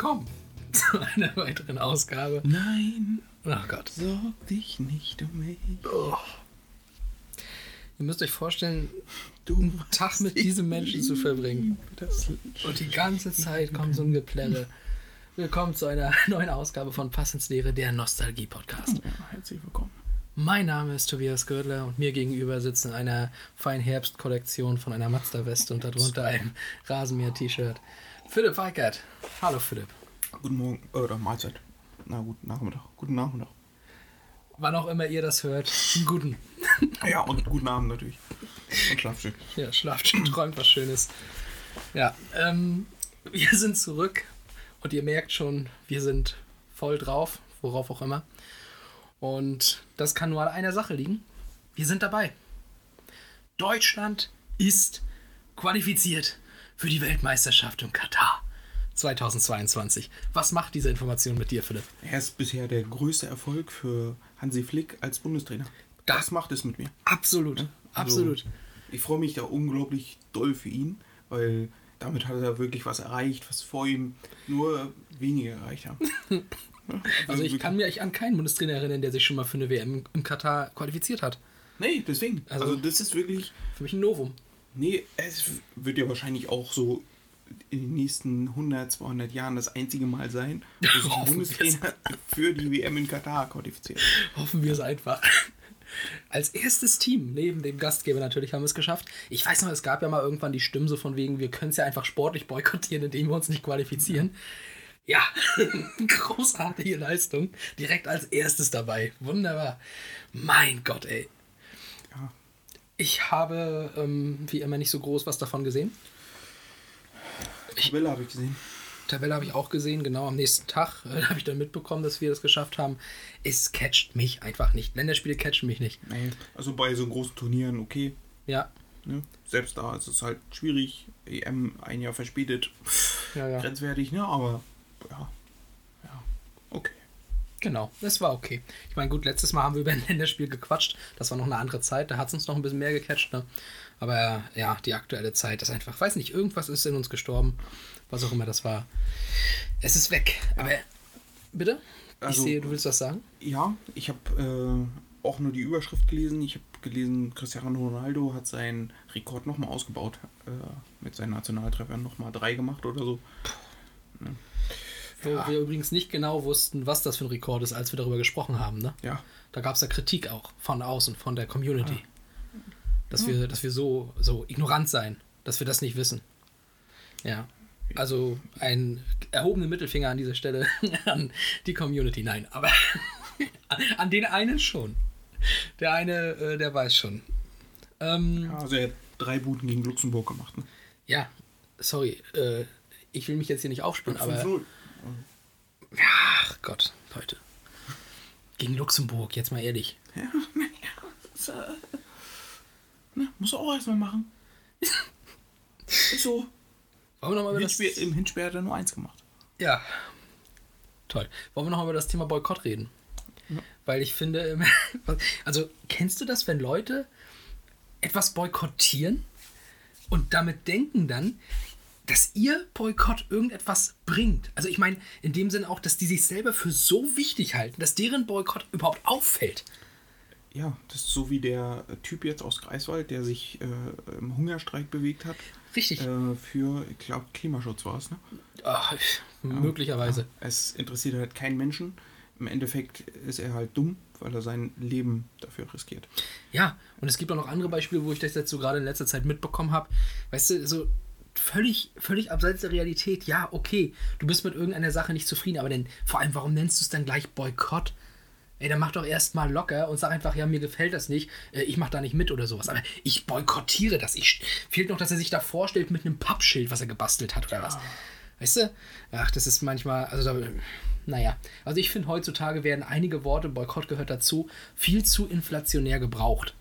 Willkommen zu einer weiteren Ausgabe. Nein, Ach Gott. sorg dich nicht um mich. Ihr müsst euch vorstellen, Du einen Tag mit diesem Menschen zu verbringen. Und die ganze Zeit kommt so ein Geplärre. Willkommen zu einer neuen Ausgabe von Pass ins Leere, der Nostalgie-Podcast. ja, herzlich willkommen. Mein Name ist Tobias Gördler und mir gegenüber sitzt in einer feinen Herbstkollektion von einer Mazda-Weste und darunter ein Rasenmäher-T-Shirt. Philipp Weikert. Hallo Philipp. Guten Morgen, äh, oder Mahlzeit. Na gut, Nachmittag. Guten Nachmittag. Wann auch immer ihr das hört, einen guten. Ja, und guten Abend natürlich. Und Schlafstück. Ja, schlaft schön, träumt was Schönes. Ja, ähm, wir sind zurück und ihr merkt schon, wir sind voll drauf, worauf auch immer. Und das kann nur an einer Sache liegen. Wir sind dabei. Deutschland ist qualifiziert für die Weltmeisterschaft in Katar 2022. Was macht diese Information mit dir, Philipp? Er ist bisher der größte Erfolg für Hansi Flick als Bundestrainer. Das macht es mit mir. Absolut, Also, absolut. Ich freue mich da unglaublich doll für ihn, weil damit hat er wirklich was erreicht, was vor ihm nur wenige erreicht haben. Also ich kann mir echt an keinen Bundestrainer erinnern, der sich schon mal für eine WM in Katar qualifiziert hat. Nee, deswegen. Also- Also, das ist wirklich. Für mich ein Novum. Nee, es wird ja wahrscheinlich auch so in den nächsten 100, 200 Jahren das einzige Mal sein, wo sich ein. Bundestrainer für die WM in Katar qualifiziert. Hoffen wir es einfach. Als erstes Team, neben dem Gastgeber natürlich, haben wir es geschafft. Ich weiß noch, es gab ja mal irgendwann die Stimmen so von wegen, wir können es ja einfach sportlich boykottieren, indem wir uns nicht qualifizieren. Ja, großartige Leistung. Direkt als erstes dabei. Wunderbar. Mein Gott, ey. Ja. Ich habe, ähm, wie immer, nicht so groß was davon gesehen. Tabelle habe ich gesehen. Tabelle habe ich auch gesehen, genau am nächsten Tag äh, habe ich dann mitbekommen, dass wir das geschafft haben. Es catcht mich einfach nicht. Länderspiele catchen mich nicht. Nee, also bei so großen Turnieren okay. Ja, Ne? Selbst da ist es halt schwierig. EM ein Jahr verspätet. ja, ja. Grenzwertig, ne? Aber ja. Ja. Okay. Genau, das war okay. Ich meine, gut, letztes Mal haben wir über ein Länderspiel gequatscht. Das war noch eine andere Zeit. Da hat es uns noch ein bisschen mehr gecatcht. Ne? Aber ja, die aktuelle Zeit ist einfach, weiß nicht, irgendwas ist in uns gestorben. Was auch immer das war. Es ist weg. Aber bitte? Ich Also- sehe, du willst was sagen? Ja, ich habe äh, auch nur die Überschrift gelesen. Ich habe gelesen, Cristiano Ronaldo hat seinen Rekord nochmal ausgebaut. Äh, mit seinen Nationaltreffern nochmal drei gemacht oder so. Wo wir übrigens nicht genau wussten, was das für ein Rekord ist, als wir darüber gesprochen haben. Ne? Ja. Da gab es ja Kritik auch von außen, von der Community. Dass wir, dass wir so, so ignorant sein, dass wir das nicht wissen. Ja. Also ein erhobener Mittelfinger an dieser Stelle an die Community. Nein, aber an, den einen schon. Der eine, äh, der weiß schon. Ähm, ja. Also er hat drei Buden gegen Luxemburg gemacht. Ne? ja, sorry. Äh, ich will mich jetzt hier nicht aufspielen, aber. 5-0. Ach Gott, Leute. Gegen Luxemburg, jetzt mal ehrlich. Ja, äh, ne, muss er auch erstmal machen. Ist so. Wollen wir nochmal Im über das. Hinspiel, Im Hinspiel hat er nur eins gemacht. Ja. Toll. Wollen wir noch mal über das Thema Boykott reden? Weil ich finde, ähm, also kennst du das, wenn Leute etwas boykottieren und damit denken dann, dass ihr Boykott irgendetwas bringt? Also ich meine, in dem Sinn auch, dass die sich selber für so wichtig halten, dass deren Boykott überhaupt auffällt. Ja, das ist so wie der äh, Typ jetzt aus Greifswald, der sich äh, im Hungerstreik bewegt hat. Richtig. Äh, für, ich glaube, Klimaschutz war es, ne? Ach, möglicherweise. Ja, es interessiert halt keinen Menschen. Im Endeffekt ist er halt dumm, weil er sein Leben dafür riskiert. Ja, und es gibt auch noch andere Beispiele, wo ich das jetzt so gerade in letzter Zeit mitbekommen habe. Weißt du, so völlig, völlig abseits der Realität. Ja, okay, du bist mit irgendeiner Sache nicht zufrieden, aber denn vor allem, warum nennst du es dann gleich Boykott? Ey, dann mach doch erstmal locker und sag einfach, ja, mir gefällt das nicht, äh, ich mach da nicht mit oder sowas. Aber ich boykottiere das. Ich, fehlt noch, dass er sich da vorstellt mit einem Pappschild, was er gebastelt hat oder was. Weißt du? Ach, das ist manchmal, also da, naja. Also ich finde, heutzutage werden einige Worte, Boykott gehört dazu, viel zu inflationär gebraucht.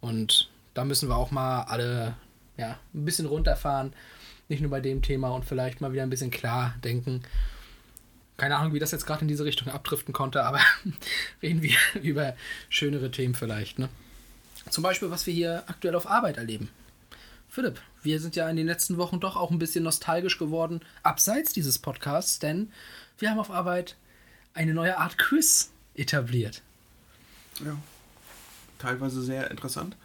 Und da müssen wir auch mal alle ja, ein bisschen runterfahren. Nicht nur bei dem Thema und vielleicht mal wieder ein bisschen klar denken. Keine Ahnung, wie das jetzt gerade in diese Richtung abdriften konnte, aber reden wir über schönere Themen vielleicht. Ne? Zum Beispiel, was wir hier aktuell auf Arbeit erleben. Philipp, wir sind ja in den letzten Wochen doch auch ein bisschen nostalgisch geworden, abseits dieses Podcasts, denn wir haben auf Arbeit eine neue Art Quiz etabliert. Ja. Teilweise sehr interessant.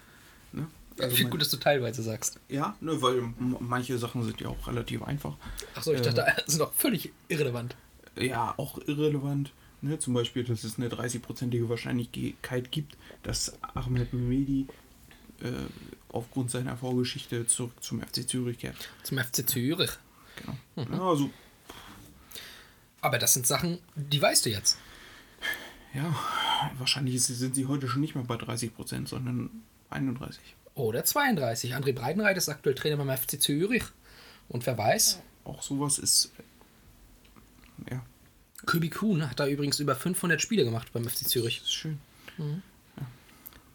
Ne? ich Also finde mein- gut, dass du teilweise sagst. Ja, ne, weil manche Sachen sind ja auch relativ einfach. Achso, ich Äh, dachte, das sind doch völlig irrelevant. Ja auch irrelevant. Ne? Zum Beispiel, dass es eine 30-prozentige Wahrscheinlichkeit gibt, dass Ahmed Mehmedi äh, aufgrund seiner Vorgeschichte zurück zum FC Zürich kehrt. Zum FC Zürich. Genau. Mhm. Ja, also, Aber das sind Sachen, die weißt du jetzt. ja, wahrscheinlich sind sie heute schon nicht mehr bei 30%, sondern 31. Oder 32. André Breitenreit ist aktuell Trainer beim FC Zürich. Und wer weiß, Auch sowas ist. Ja, Kübi Kuhn hat da übrigens über 500 Spiele gemacht beim FC Zürich. ist schön.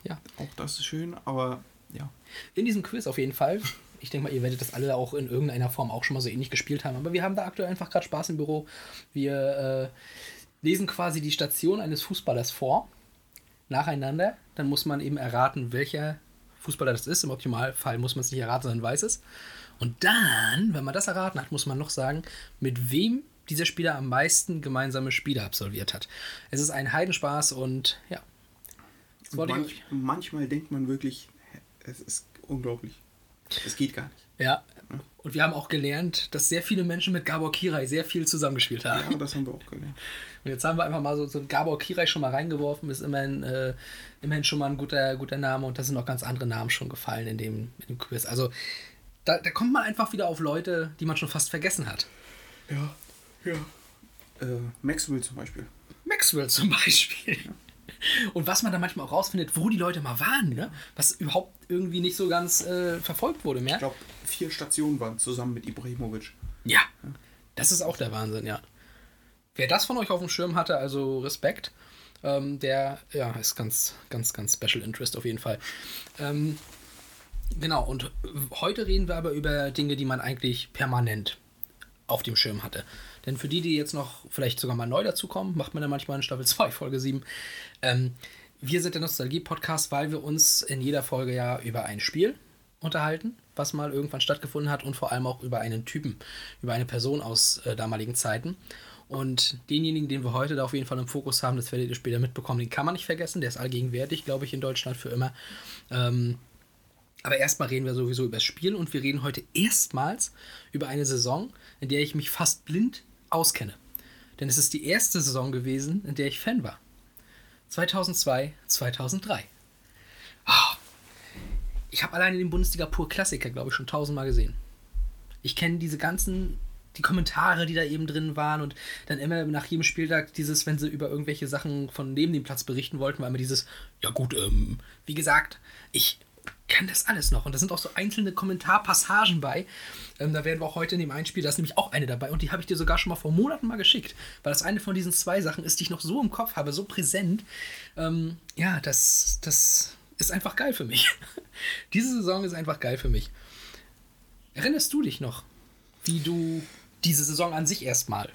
Ja. Auch das ist schön, aber ja. In diesem Quiz auf jeden Fall. Ich denke mal, ihr werdet das alle auch in irgendeiner Form auch schon mal so ähnlich gespielt haben. Aber wir haben da aktuell einfach gerade Spaß im Büro. Wir äh, lesen quasi die Station eines Fußballers vor. Nacheinander. Dann muss man eben erraten, welcher Fußballer das ist. Im Optimalfall muss man es nicht erraten, sondern weiß es. Und dann, wenn man das erraten hat, muss man noch sagen, mit wem dieser Spieler am meisten gemeinsame Spiele absolviert hat. Es ist ein Heidenspaß und ja. Manch, manchmal denkt man wirklich, es ist unglaublich. Es geht gar nicht. Ja. Und wir haben auch gelernt, dass sehr viele Menschen mit Gabor Kirai sehr viel zusammengespielt haben. Ja, das haben wir auch gelernt. Und jetzt haben wir einfach mal so, so Gabor Kirai schon mal reingeworfen. Ist immerhin, äh, immerhin schon mal ein guter, guter Name und da sind auch ganz andere Namen schon gefallen in dem, in dem Quiz. Also da, da kommt man einfach wieder auf Leute, die man schon fast vergessen hat. Ja, ja. Äh, Maxwell zum Beispiel. Maxwell zum Beispiel. Und was man da manchmal auch rausfindet, wo die Leute mal waren, ne? was überhaupt irgendwie nicht so ganz äh, verfolgt wurde mehr. Ich glaube, vier Stationen waren zusammen mit Ibrahimovic. Ja, das ist auch der Wahnsinn, ja. Wer das von euch auf dem Schirm hatte, also Respekt, ähm, der ja, ist ganz, ganz, ganz Special Interest auf jeden Fall. Ähm, genau, und heute reden wir aber über Dinge, die man eigentlich permanent auf dem Schirm hatte. Denn für die, die jetzt noch vielleicht sogar mal neu dazukommen, macht man ja manchmal in Staffel 2, Folge 7. Ähm, wir sind der Nostalgie-Podcast, weil wir uns in jeder Folge ja über ein Spiel unterhalten, was mal irgendwann stattgefunden hat und vor allem auch über einen Typen, über eine Person aus äh, damaligen Zeiten. Und denjenigen, den wir heute da auf jeden Fall im Fokus haben, das werdet ihr später mitbekommen, den kann man nicht vergessen, der ist allgegenwärtig, glaube ich, in Deutschland für immer. Ähm, aber erstmal reden wir sowieso über das Spiel und wir reden heute erstmals über eine Saison, in der ich mich fast blind auskenne. Denn es ist die erste Saison gewesen, in der ich Fan war. 2002, 2003. Ah, ich habe alleine den Bundesliga Pur Klassiker, glaube ich, schon tausendmal gesehen. Ich kenne diese ganzen, die Kommentare, die da eben drin waren und dann immer nach jedem Spieltag dieses, wenn sie über irgendwelche Sachen von neben dem Platz berichten wollten, war immer dieses, ja gut, ähm, wie gesagt, ich kann das alles noch. Und da sind auch so einzelne Kommentarpassagen bei. Ähm, da werden wir auch heute in dem Einspiel, da ist nämlich auch eine dabei und die habe ich dir sogar schon mal vor Monaten mal geschickt, weil das eine von diesen zwei Sachen ist, die ich noch so im Kopf habe, so präsent. Ähm, ja, das, das ist einfach geil für mich. Diese Saison ist einfach geil für mich. Erinnerst du dich noch, wie du diese Saison an sich erstmal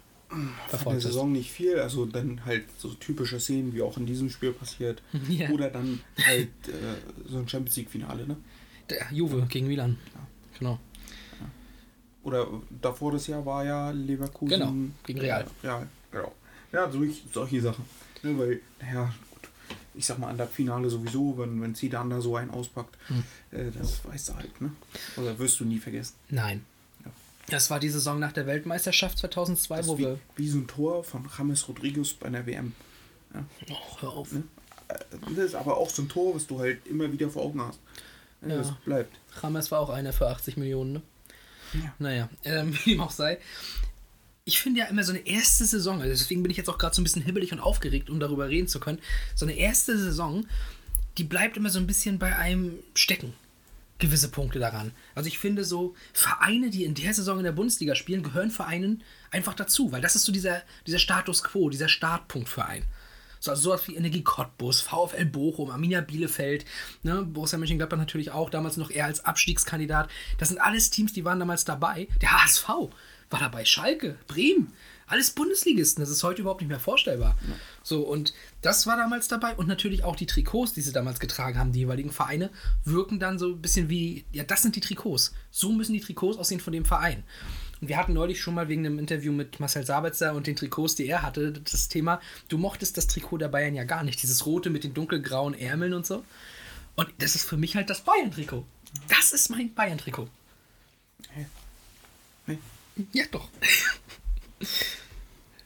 verfolgt hast? Saison nicht viel, also dann halt so typische Szenen, wie auch in diesem Spiel passiert. Ja. Oder dann halt äh, so ein Champions League-Finale, ne? Der Juve gegen Milan. Genau. Oder davor das Jahr war ja Leverkusen. Genau, gegen Real. Real, genau. Ja, solch, solche Sachen. Ne, weil, naja, gut, ich sag mal, an das Finale sowieso, wenn, wenn Zidane da so einen auspackt, Hm. äh, das weißt du halt, ne? Oder wirst du nie vergessen. Nein. Ja. Das war die Saison nach der Weltmeisterschaft 2002, Das wo wie, wir. wie so ein Tor von James Rodriguez bei einer WM. Oh, hör auf. Äh, Das ist aber auch so ein Tor, was du halt immer wieder vor Augen hast. Ja, Ja. Das bleibt. Rames war auch einer für 80 Millionen, ne? Ja. Naja, ähm, wie dem auch sei. Ich finde ja immer so eine erste Saison, also deswegen bin ich jetzt auch gerade so ein bisschen hibbelig und aufgeregt, um darüber reden zu können. So eine erste Saison, die bleibt immer so ein bisschen bei einem stecken. Gewisse Punkte daran. Also ich finde so, Vereine, die in der Saison in der Bundesliga spielen, gehören Vereinen einfach dazu, weil das ist so dieser, dieser Status quo, dieser Startpunktverein. So, also sowas wie Energie Cottbus, VfL Bochum, Arminia Bielefeld, ne, Borussia Mönchengladbach natürlich auch, damals noch eher als Abstiegskandidat. Das sind alles Teams, die waren damals dabei. Der HSV war dabei, Schalke, Bremen, alles Bundesligisten. Das ist heute überhaupt nicht mehr vorstellbar. So, und das war damals dabei. Und natürlich auch die Trikots, die sie damals getragen haben, die jeweiligen Vereine, wirken dann so ein bisschen wie, ja, das sind die Trikots. So müssen die Trikots aussehen von dem Verein. Und wir hatten neulich schon mal wegen einem Interview mit Marcel Sabitzer und den Trikots, die er hatte, das Thema, du mochtest das Trikot der Bayern ja gar nicht. Dieses rote mit den dunkelgrauen Ärmeln und so. Und das ist für mich halt das Bayern-Trikot. Das ist mein Bayern-Trikot. Nee. Ja, doch.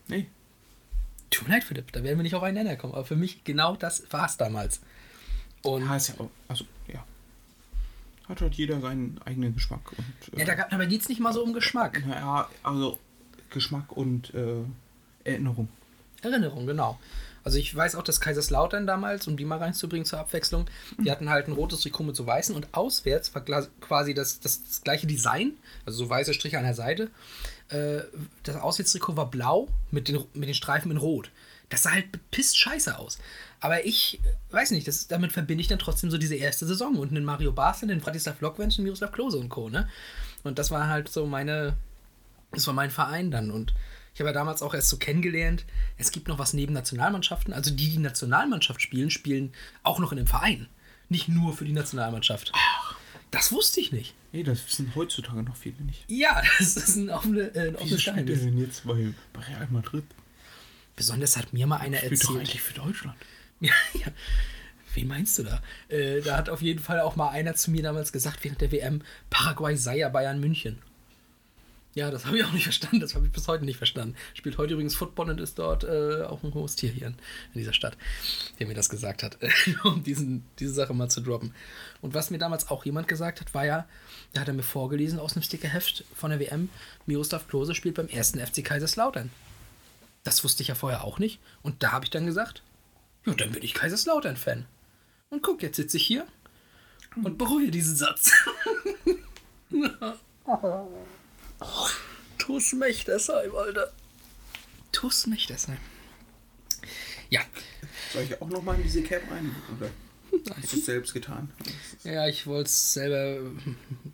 Nee. Tut mir leid, Philipp, da werden wir nicht auf einen Nenner kommen. Aber für mich genau das war es damals. Und Ja, ist ja auch, also, ja. Hat halt jeder seinen eigenen Geschmack. Und, äh, ja, da, gab- dabei geht es nicht mal so um Geschmack. ja, also Geschmack und äh, Erinnerung. Erinnerung, genau. Also ich weiß auch, dass Kaiserslautern damals, um die mal reinzubringen zur Abwechslung, die hatten halt ein rotes Trikot mit so weißen und auswärts war quasi das, das, das gleiche Design, also so weiße Striche an der Seite. Äh, das Auswärtstrikot war blau mit den, mit den Streifen in rot. Das sah halt pisst scheiße aus. Aber ich weiß nicht, das, damit verbinde ich dann trotzdem so diese erste Saison und den Mario Barca, den Vratislav Lokwensch, den Miroslav Klose und Co. Ne? Und das war halt so meine, das war mein Verein dann. Und ich habe ja damals auch erst so kennengelernt, es gibt noch was neben Nationalmannschaften. Also die, die Nationalmannschaft spielen, spielen auch noch in einem Verein. Nicht nur für die Nationalmannschaft. Das wusste ich nicht. Nee, das wissen heutzutage noch viele nicht. Ja, das ist ein offenes äh, offenes spielt er Geheimnis. denn jetzt bei, bei Real Madrid? Besonders hat mir mal einer Spielt doch erzählt. eigentlich für Deutschland. Ja, ja. Wen meinst du da? Äh, da hat auf jeden Fall auch mal einer zu mir damals gesagt, während der WM, Paraguay sei ja Bayern München. Ja, das habe ich auch nicht verstanden. Das habe ich bis heute nicht verstanden. Spielt heute übrigens Football und ist dort äh, auch ein hohes Tier hier in, in dieser Stadt, der mir das gesagt hat, um diesen, diese Sache mal zu droppen. Und was mir damals auch jemand gesagt hat, war ja, da hat er mir vorgelesen aus einem Stickerheft von der WM, Miroslav Klose spielt beim ersten FC Kaiserslautern. Das wusste ich ja vorher auch nicht. Und da habe ich dann gesagt, ja, dann bin ich Kaiserslautern-Fan. Und guck, jetzt sitze ich hier und bereue diesen Satz. Tu's mich deshalb, Alter. Tu's mich deshalb. Ja, Soll ich auch nochmal in diese Cap rein? Oder hast du es selbst getan? ja, ich wollte es selber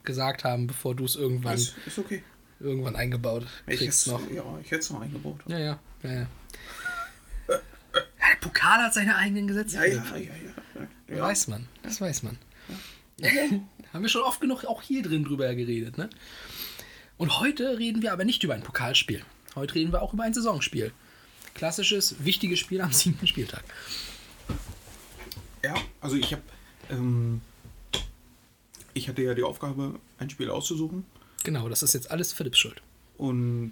gesagt haben, bevor du es irgendwann, Ist, ist okay. irgendwann eingebaut Ich kriegst hätt's, noch. Ja, ich hätte es noch eingebaut. Ja, ja, ja, ja. Ja, der Pokal hat seine eigenen Gesetze. Ja, ja, ja, ja. ja. ja. Weiß man, das weiß man. Haben wir schon oft genug auch hier drin drüber geredet, ne? Und heute reden wir aber nicht über ein Pokalspiel. Heute reden wir auch über ein Saisonspiel. Klassisches, wichtiges Spiel am siebten Spieltag. Ja, also ich habe, ähm, ich hatte ja die Aufgabe, ein Spiel auszusuchen Genau, das ist jetzt alles Philipps Schuld. und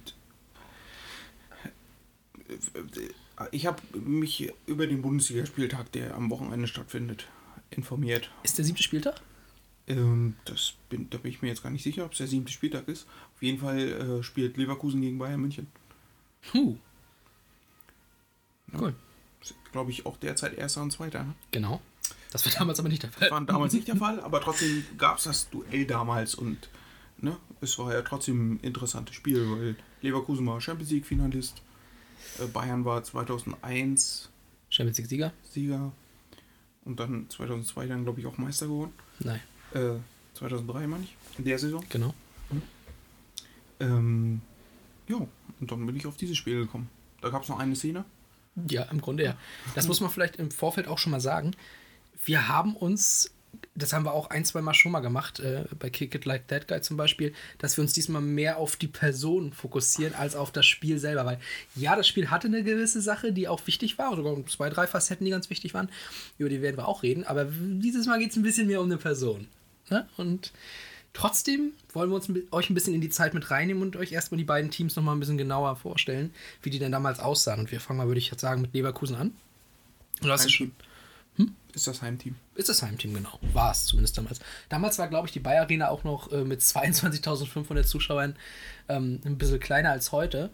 ich habe mich über den Bundesligaspieltag, der am Wochenende stattfindet, informiert. Ist der siebte Spieltag? Ähm, das bin, da bin ich mir jetzt gar nicht sicher, ob es der siebte Spieltag ist. Auf jeden Fall äh, spielt Leverkusen gegen Bayern München. Huh. Cool. Glaube ich auch derzeit erster und zweiter. Ne? Genau. Das war damals aber nicht der Das Fall. war damals nicht der Fall, aber trotzdem gab es das Duell damals und ne, es war ja trotzdem ein interessantes Spiel, weil Leverkusen war Champions League Finalist, äh, Bayern war 2001 Champions League Sieger? Sieger und dann 2002 dann glaube ich auch Meister geworden. Nein. Äh, 2003 meine ich, in der Saison. Genau. Ähm, ja, und dann bin ich auf dieses Spiel gekommen. Da gab es noch eine Szene. Ja, im Grunde ja. Das muss man vielleicht im Vorfeld auch schon mal sagen. Wir haben uns, das haben wir auch ein, zwei Mal schon mal gemacht, äh, bei Kick It Like That Guy zum Beispiel, dass wir uns diesmal mehr auf die Person fokussieren als auf das Spiel selber. Weil ja, das Spiel hatte eine gewisse Sache, die auch wichtig war, oder sogar zwei, drei Facetten, die ganz wichtig waren. Über die werden wir auch reden. Aber dieses Mal geht es ein bisschen mehr um eine Person. Ne? Und Trotzdem wollen wir uns euch ein bisschen in die Zeit mit reinnehmen und euch erstmal die beiden Teams nochmal ein bisschen genauer vorstellen, wie die denn damals aussahen. Und wir fangen mal, würde ich jetzt sagen, mit Leverkusen an. Du hast es schon. Heimteam. Ist das Heimteam? Ist das Heimteam, genau. War es zumindest damals. Damals war, glaube ich, die Bayer Arena auch noch äh, mit 22.500 Zuschauern ähm, ein bisschen kleiner als heute.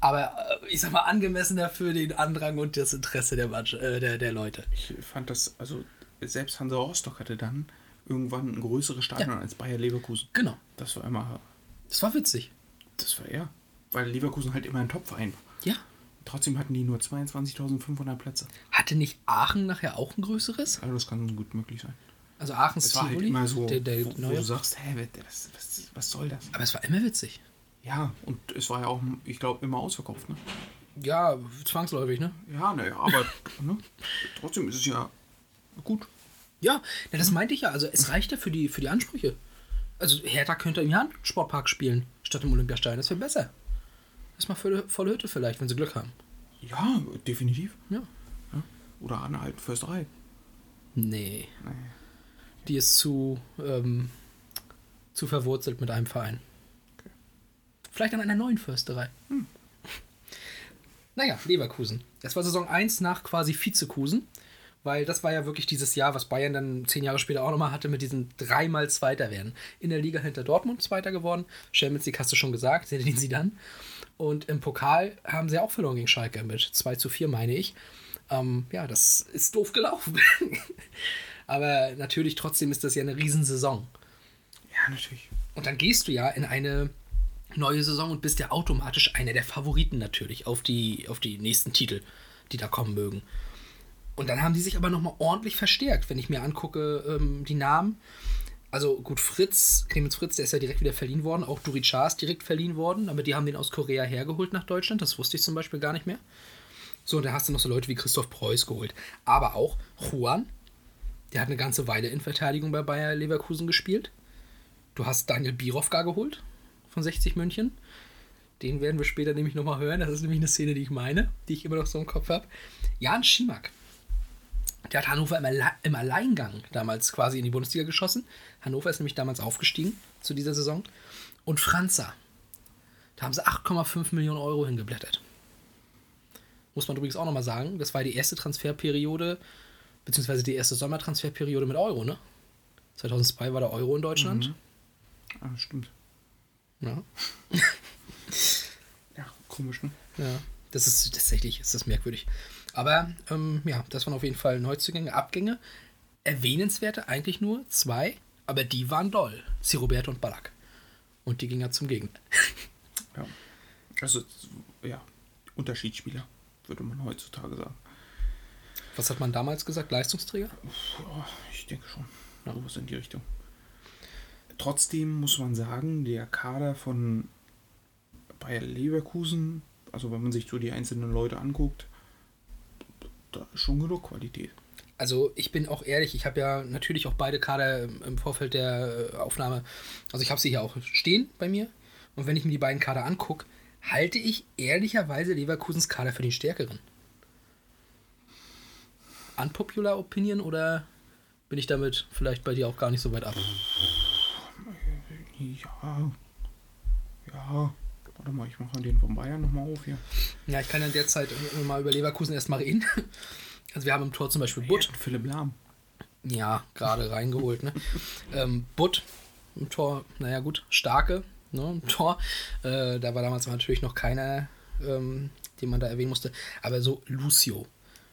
Aber äh, ich sag mal, angemessener für den Andrang und das Interesse der, Mannschaft, äh, der, der Leute. Ich fand das, also selbst Hansa Rostock hatte dann irgendwann ein größeres Stadion Ja. als Bayer Leverkusen. Genau. Das war immer, Das war witzig. das war ja, weil Leverkusen halt immer ein Topverein war. Ja. Trotzdem hatten die nur 22.500 Plätze. Hatte nicht Aachen nachher auch ein größeres? Also das kann gut möglich sein. Also Aachens Es war halt Tivoli, immer so, der, der wo, wo du sagst, hä, was, was, was soll das? Aber es war immer witzig. Ja, und es war ja auch, ich glaube, immer ausverkauft. Ne? Ja, zwangsläufig, ne? Ja, naja, aber ne? trotzdem ist es ja gut. Ja, na, das meinte ich ja. Also es reicht ja für die, für die Ansprüche. Also Hertha könnte im Jahn-Sportpark spielen, statt im Olympiastadion. Das wäre besser. Das ist mal volle, volle Hütte vielleicht, wenn sie Glück haben. Ja, definitiv. Ja. Oder an der alten Försterei. Nee. Nee. Die ist zu, ähm, zu verwurzelt mit einem Verein. Vielleicht an einer neuen Försterei. Hm. Naja, Leverkusen. Das war Saison 1 nach quasi Vizekusen, weil das war ja wirklich dieses Jahr, was Bayern dann zehn Jahre später auch nochmal hatte, mit diesem dreimal Zweiter werden. In der Liga hinter Dortmund Zweiter geworden. Champions League hast du schon gesagt, den sie dann. Und im Pokal haben sie auch verloren gegen Schalke mit 2 zu 4, meine ich. Ähm, ja, das ist doof gelaufen. Aber natürlich trotzdem ist das ja eine Riesensaison. Ja, natürlich. Und dann gehst du ja in eine neue Saison und bist ja automatisch einer der Favoriten natürlich auf die, auf die nächsten Titel, die da kommen mögen. Und dann haben die sich aber nochmal ordentlich verstärkt, wenn ich mir angucke, ähm, die Namen. Also gut, Fritz, Clemens Fritz, der ist ja direkt wieder verliehen worden, auch Duri Cha ist direkt verliehen worden, aber die haben den aus Korea hergeholt nach Deutschland, das wusste ich zum Beispiel gar nicht mehr. So, und da hast du noch so Leute wie Christoph Preuß geholt. Aber auch Juan, der hat eine ganze Weile in Verteidigung bei Bayer Leverkusen gespielt. Du hast Daniel Birovka geholt von 60 München. Den werden wir später nämlich nochmal hören. Das ist nämlich eine Szene, die ich meine, die ich immer noch so im Kopf habe. Jan Schimak. Der hat Hannover im, Alle im Alleingang damals quasi in die Bundesliga geschossen. Hannover ist nämlich damals aufgestiegen zu dieser Saison. Und Franza. Da haben sie 8,5 Millionen Euro hingeblättert. Muss man übrigens auch nochmal sagen, das war die erste Transferperiode, beziehungsweise die erste Sommertransferperiode mit Euro, ne? 2002 war der Euro in Deutschland. Ah, stimmt. Ja. Ja, komisch, ne? Ja, das ist tatsächlich ist das merkwürdig. Aber ähm, ja, das waren auf jeden Fall Neuzugänge, Abgänge. Erwähnenswerte eigentlich nur zwei, aber die waren doll. Roberto und Ballack. Und die gingen ja zum Gegner. Ja. Also, ja, Unterschiedsspieler, würde man heutzutage sagen. Was hat man damals gesagt? Leistungsträger? Ja, ich denke schon. Ja. Sowas in die Richtung. Trotzdem muss man sagen, der Kader von Bayer Leverkusen, also wenn man sich so die einzelnen Leute anguckt, da ist schon genug Qualität. Also ich bin auch ehrlich, ich habe ja natürlich auch beide Kader im Vorfeld der äh, Aufnahme, also ich habe sie hier auch stehen bei mir. Und wenn ich mir die beiden Kader angucke, halte ich ehrlicherweise Leverkusens Kader für den stärkeren. Unpopular Opinion oder bin ich damit vielleicht bei dir auch gar nicht so weit ab? Ja. Ja. Warte mal, ich mache den von Bayern nochmal auf hier. Ja, ich kann in der Zeit mal über Leverkusen erstmal reden. Also wir haben im Tor zum Beispiel Butt. Und Philipp Lahm. Ja, gerade reingeholt, ne? ähm, Butt im Tor, naja gut, starke, ne, im Tor. Äh, da war damals natürlich noch keiner, ähm, den man da erwähnen musste. Aber so Lucio,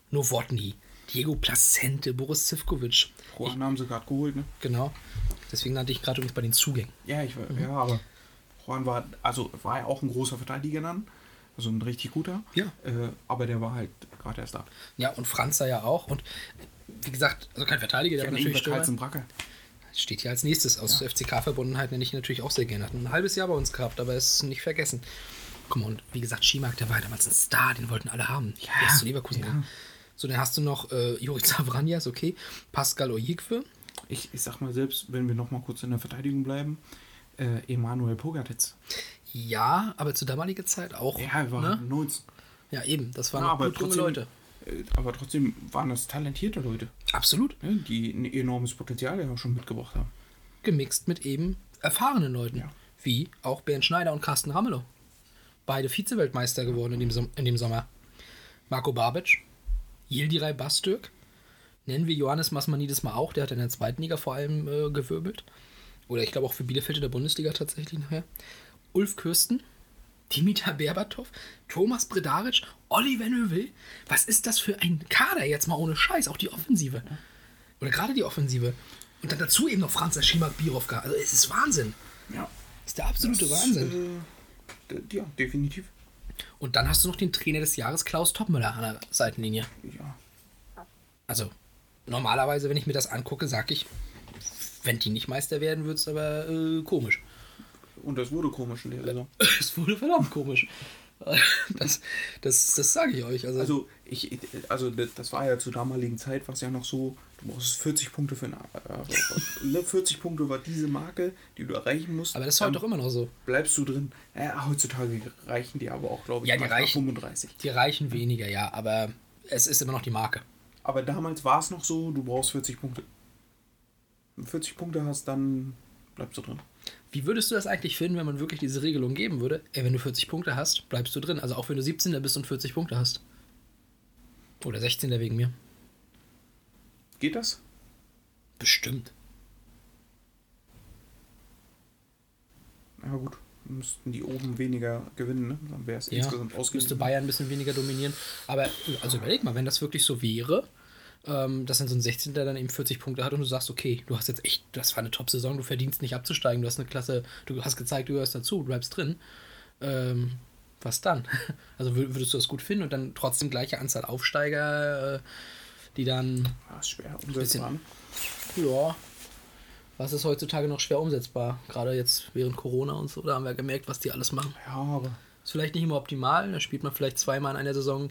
Novotny, Diego Placente, Boris Zivkovic. Juan haben sie gerade geholt, ne? Genau. Deswegen nannte ich gerade übrigens bei den Zugängen. Ja, ich war, ja, aber Juan war, also war ja auch ein großer Verteidiger dann. Also ein richtig guter. Ja. Äh, aber der war halt gerade erst da. Ja, und Franzer ja auch. Und wie gesagt, also kein Verteidiger, der Ja, war natürlich Stürmer. Bracker. Steht hier als nächstes aus FCK-Verbundenheit, nenne ich ihn natürlich auch sehr gerne. Hat ein halbes Jahr bei uns gehabt, aber ist nicht vergessen. Guck mal, und wie gesagt, Schimak, der war ja damals ein Star, den wollten alle haben. Ja, der ist zu Leverkusen ja. So, dann hast du noch äh, Juri Zavranjas, okay, Pascal Ojikwe. Ich, ich sag mal selbst, wenn wir noch mal kurz in der Verteidigung bleiben, äh, Emanuel Pogatetz. Ja, aber zu damaliger Zeit auch. Ja, er war ne? 19. ja eben, das waren Ja, ja, aber gut junge Leute. äh, aber trotzdem waren das talentierte Leute, Absolut. ne, die ein enormes Potenzial ja auch schon mitgebracht haben. Gemixt mit eben erfahrenen Leuten. Ja. Wie auch Bernd Schneider und Carsten Ramelow. Beide Vize-Weltmeister geworden in dem, Som in dem Sommer. Marco Babic, Yildiray Bastürk, nennen wir Johannes Masmanidis mal auch, der hat in der zweiten Liga vor allem äh, gewirbelt. Oder ich glaube auch für Bielefeld in der Bundesliga tatsächlich nachher. Ulf Kürsten, Dimitar Berbatov, Thomas Bredaric, Oliver Neuville. Was ist das für ein Kader jetzt mal ohne Scheiß? Auch die Offensive. Oder gerade die Offensive. Und dann dazu eben noch Franz Schimak Birovka. Also es ist Wahnsinn. Ja. Das ist der absolute Das, Wahnsinn. Äh, ja, definitiv. Und dann hast du noch den Trainer des Jahres, Klaus Toppmüller, an der Seitenlinie. Ja. Also, normalerweise, wenn ich mir das angucke, sag ich, wenn die nicht Meister werden, wird es aber äh, komisch. Und das wurde komisch in der Saison. Es wurde verdammt komisch. Das, das, das sage ich euch. Also, Also, ich, also das war ja zur damaligen Zeit, war es ja noch so, du brauchst 40 Punkte für eine, äh, ne, 40 Punkte war diese Marke, die du erreichen musst. aber das ist heute doch immer noch so. Bleibst du drin. Ja, heutzutage reichen die aber auch, glaube ich, Ja, die reichen. 35. Die reichen weniger, ja, aber es ist immer noch die Marke. Aber damals war es noch so, du brauchst 40 Punkte. Wenn du 40 Punkte hast, dann bleibst du drin. Wie würdest du das eigentlich finden, wenn man wirklich diese Regelung geben würde? Ey, wenn du 40 Punkte hast, bleibst du drin. Also auch wenn du 17er bist und 40 Punkte hast. Oder 16er wegen mir. Geht das? Bestimmt. Ja gut, müssten die oben weniger gewinnen, ne? Dann wäre es Ja, insgesamt müsste ausgeglichen. Bayern ein bisschen weniger dominieren. Aber also überleg mal, wenn das wirklich so wäre, ähm, dass dann so ein 16. dann eben 40 Punkte hat und du sagst, okay, du hast jetzt echt, das war eine Top-Saison, du verdienst nicht abzusteigen, du hast eine Klasse, du hast gezeigt, du gehörst dazu, du bleibst drin. Ähm, was dann? Also wür- würdest du das gut finden und dann trotzdem gleiche Anzahl Aufsteiger, äh, die dann, Ja, ist schwer umsetzbar. ja, was ist heutzutage noch schwer umsetzbar? Gerade jetzt während Corona und so, da haben wir gemerkt, was die alles machen. Ja, aber Ist vielleicht nicht immer optimal. Da spielt man vielleicht zweimal in einer Saison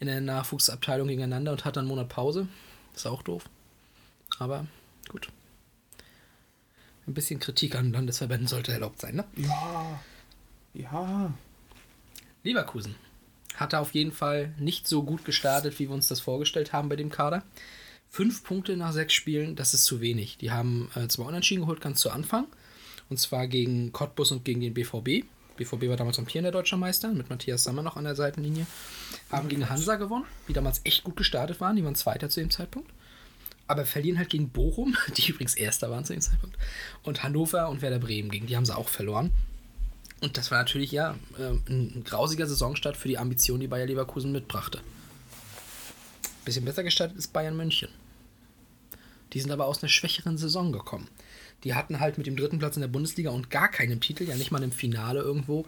in der Nachwuchsabteilung gegeneinander und hat dann einen Monat Pause. Ist auch doof. Aber gut. Ein bisschen Kritik an Landesverbänden sollte erlaubt sein, ne? ja, ja, Leverkusen hatte auf jeden Fall nicht so gut gestartet, wie wir uns das vorgestellt haben bei dem Kader. Fünf Punkte nach sechs Spielen, das ist zu wenig. Die haben äh, zwei Unentschieden geholt, ganz zu Anfang. Und zwar gegen Cottbus und gegen den BVB. BVB war damals amtierender deutscher Meister, mit Matthias Sammer noch an der Seitenlinie. Haben gegen Hansa gewonnen, die damals echt gut gestartet waren. Die waren Zweiter zu dem Zeitpunkt. Aber verlieren halt gegen Bochum, die übrigens Erster waren zu dem Zeitpunkt. Und Hannover und Werder Bremen, gegen die haben sie auch verloren. Und das war natürlich ja ähm, ein, ein grausiger Saisonstart für die Ambition, die Bayer Leverkusen mitbrachte. Bisschen besser gestartet ist Bayern München. Die sind aber aus einer schwächeren Saison gekommen. Die hatten halt mit dem dritten Platz in der Bundesliga und gar keinem Titel, ja nicht mal im Finale irgendwo,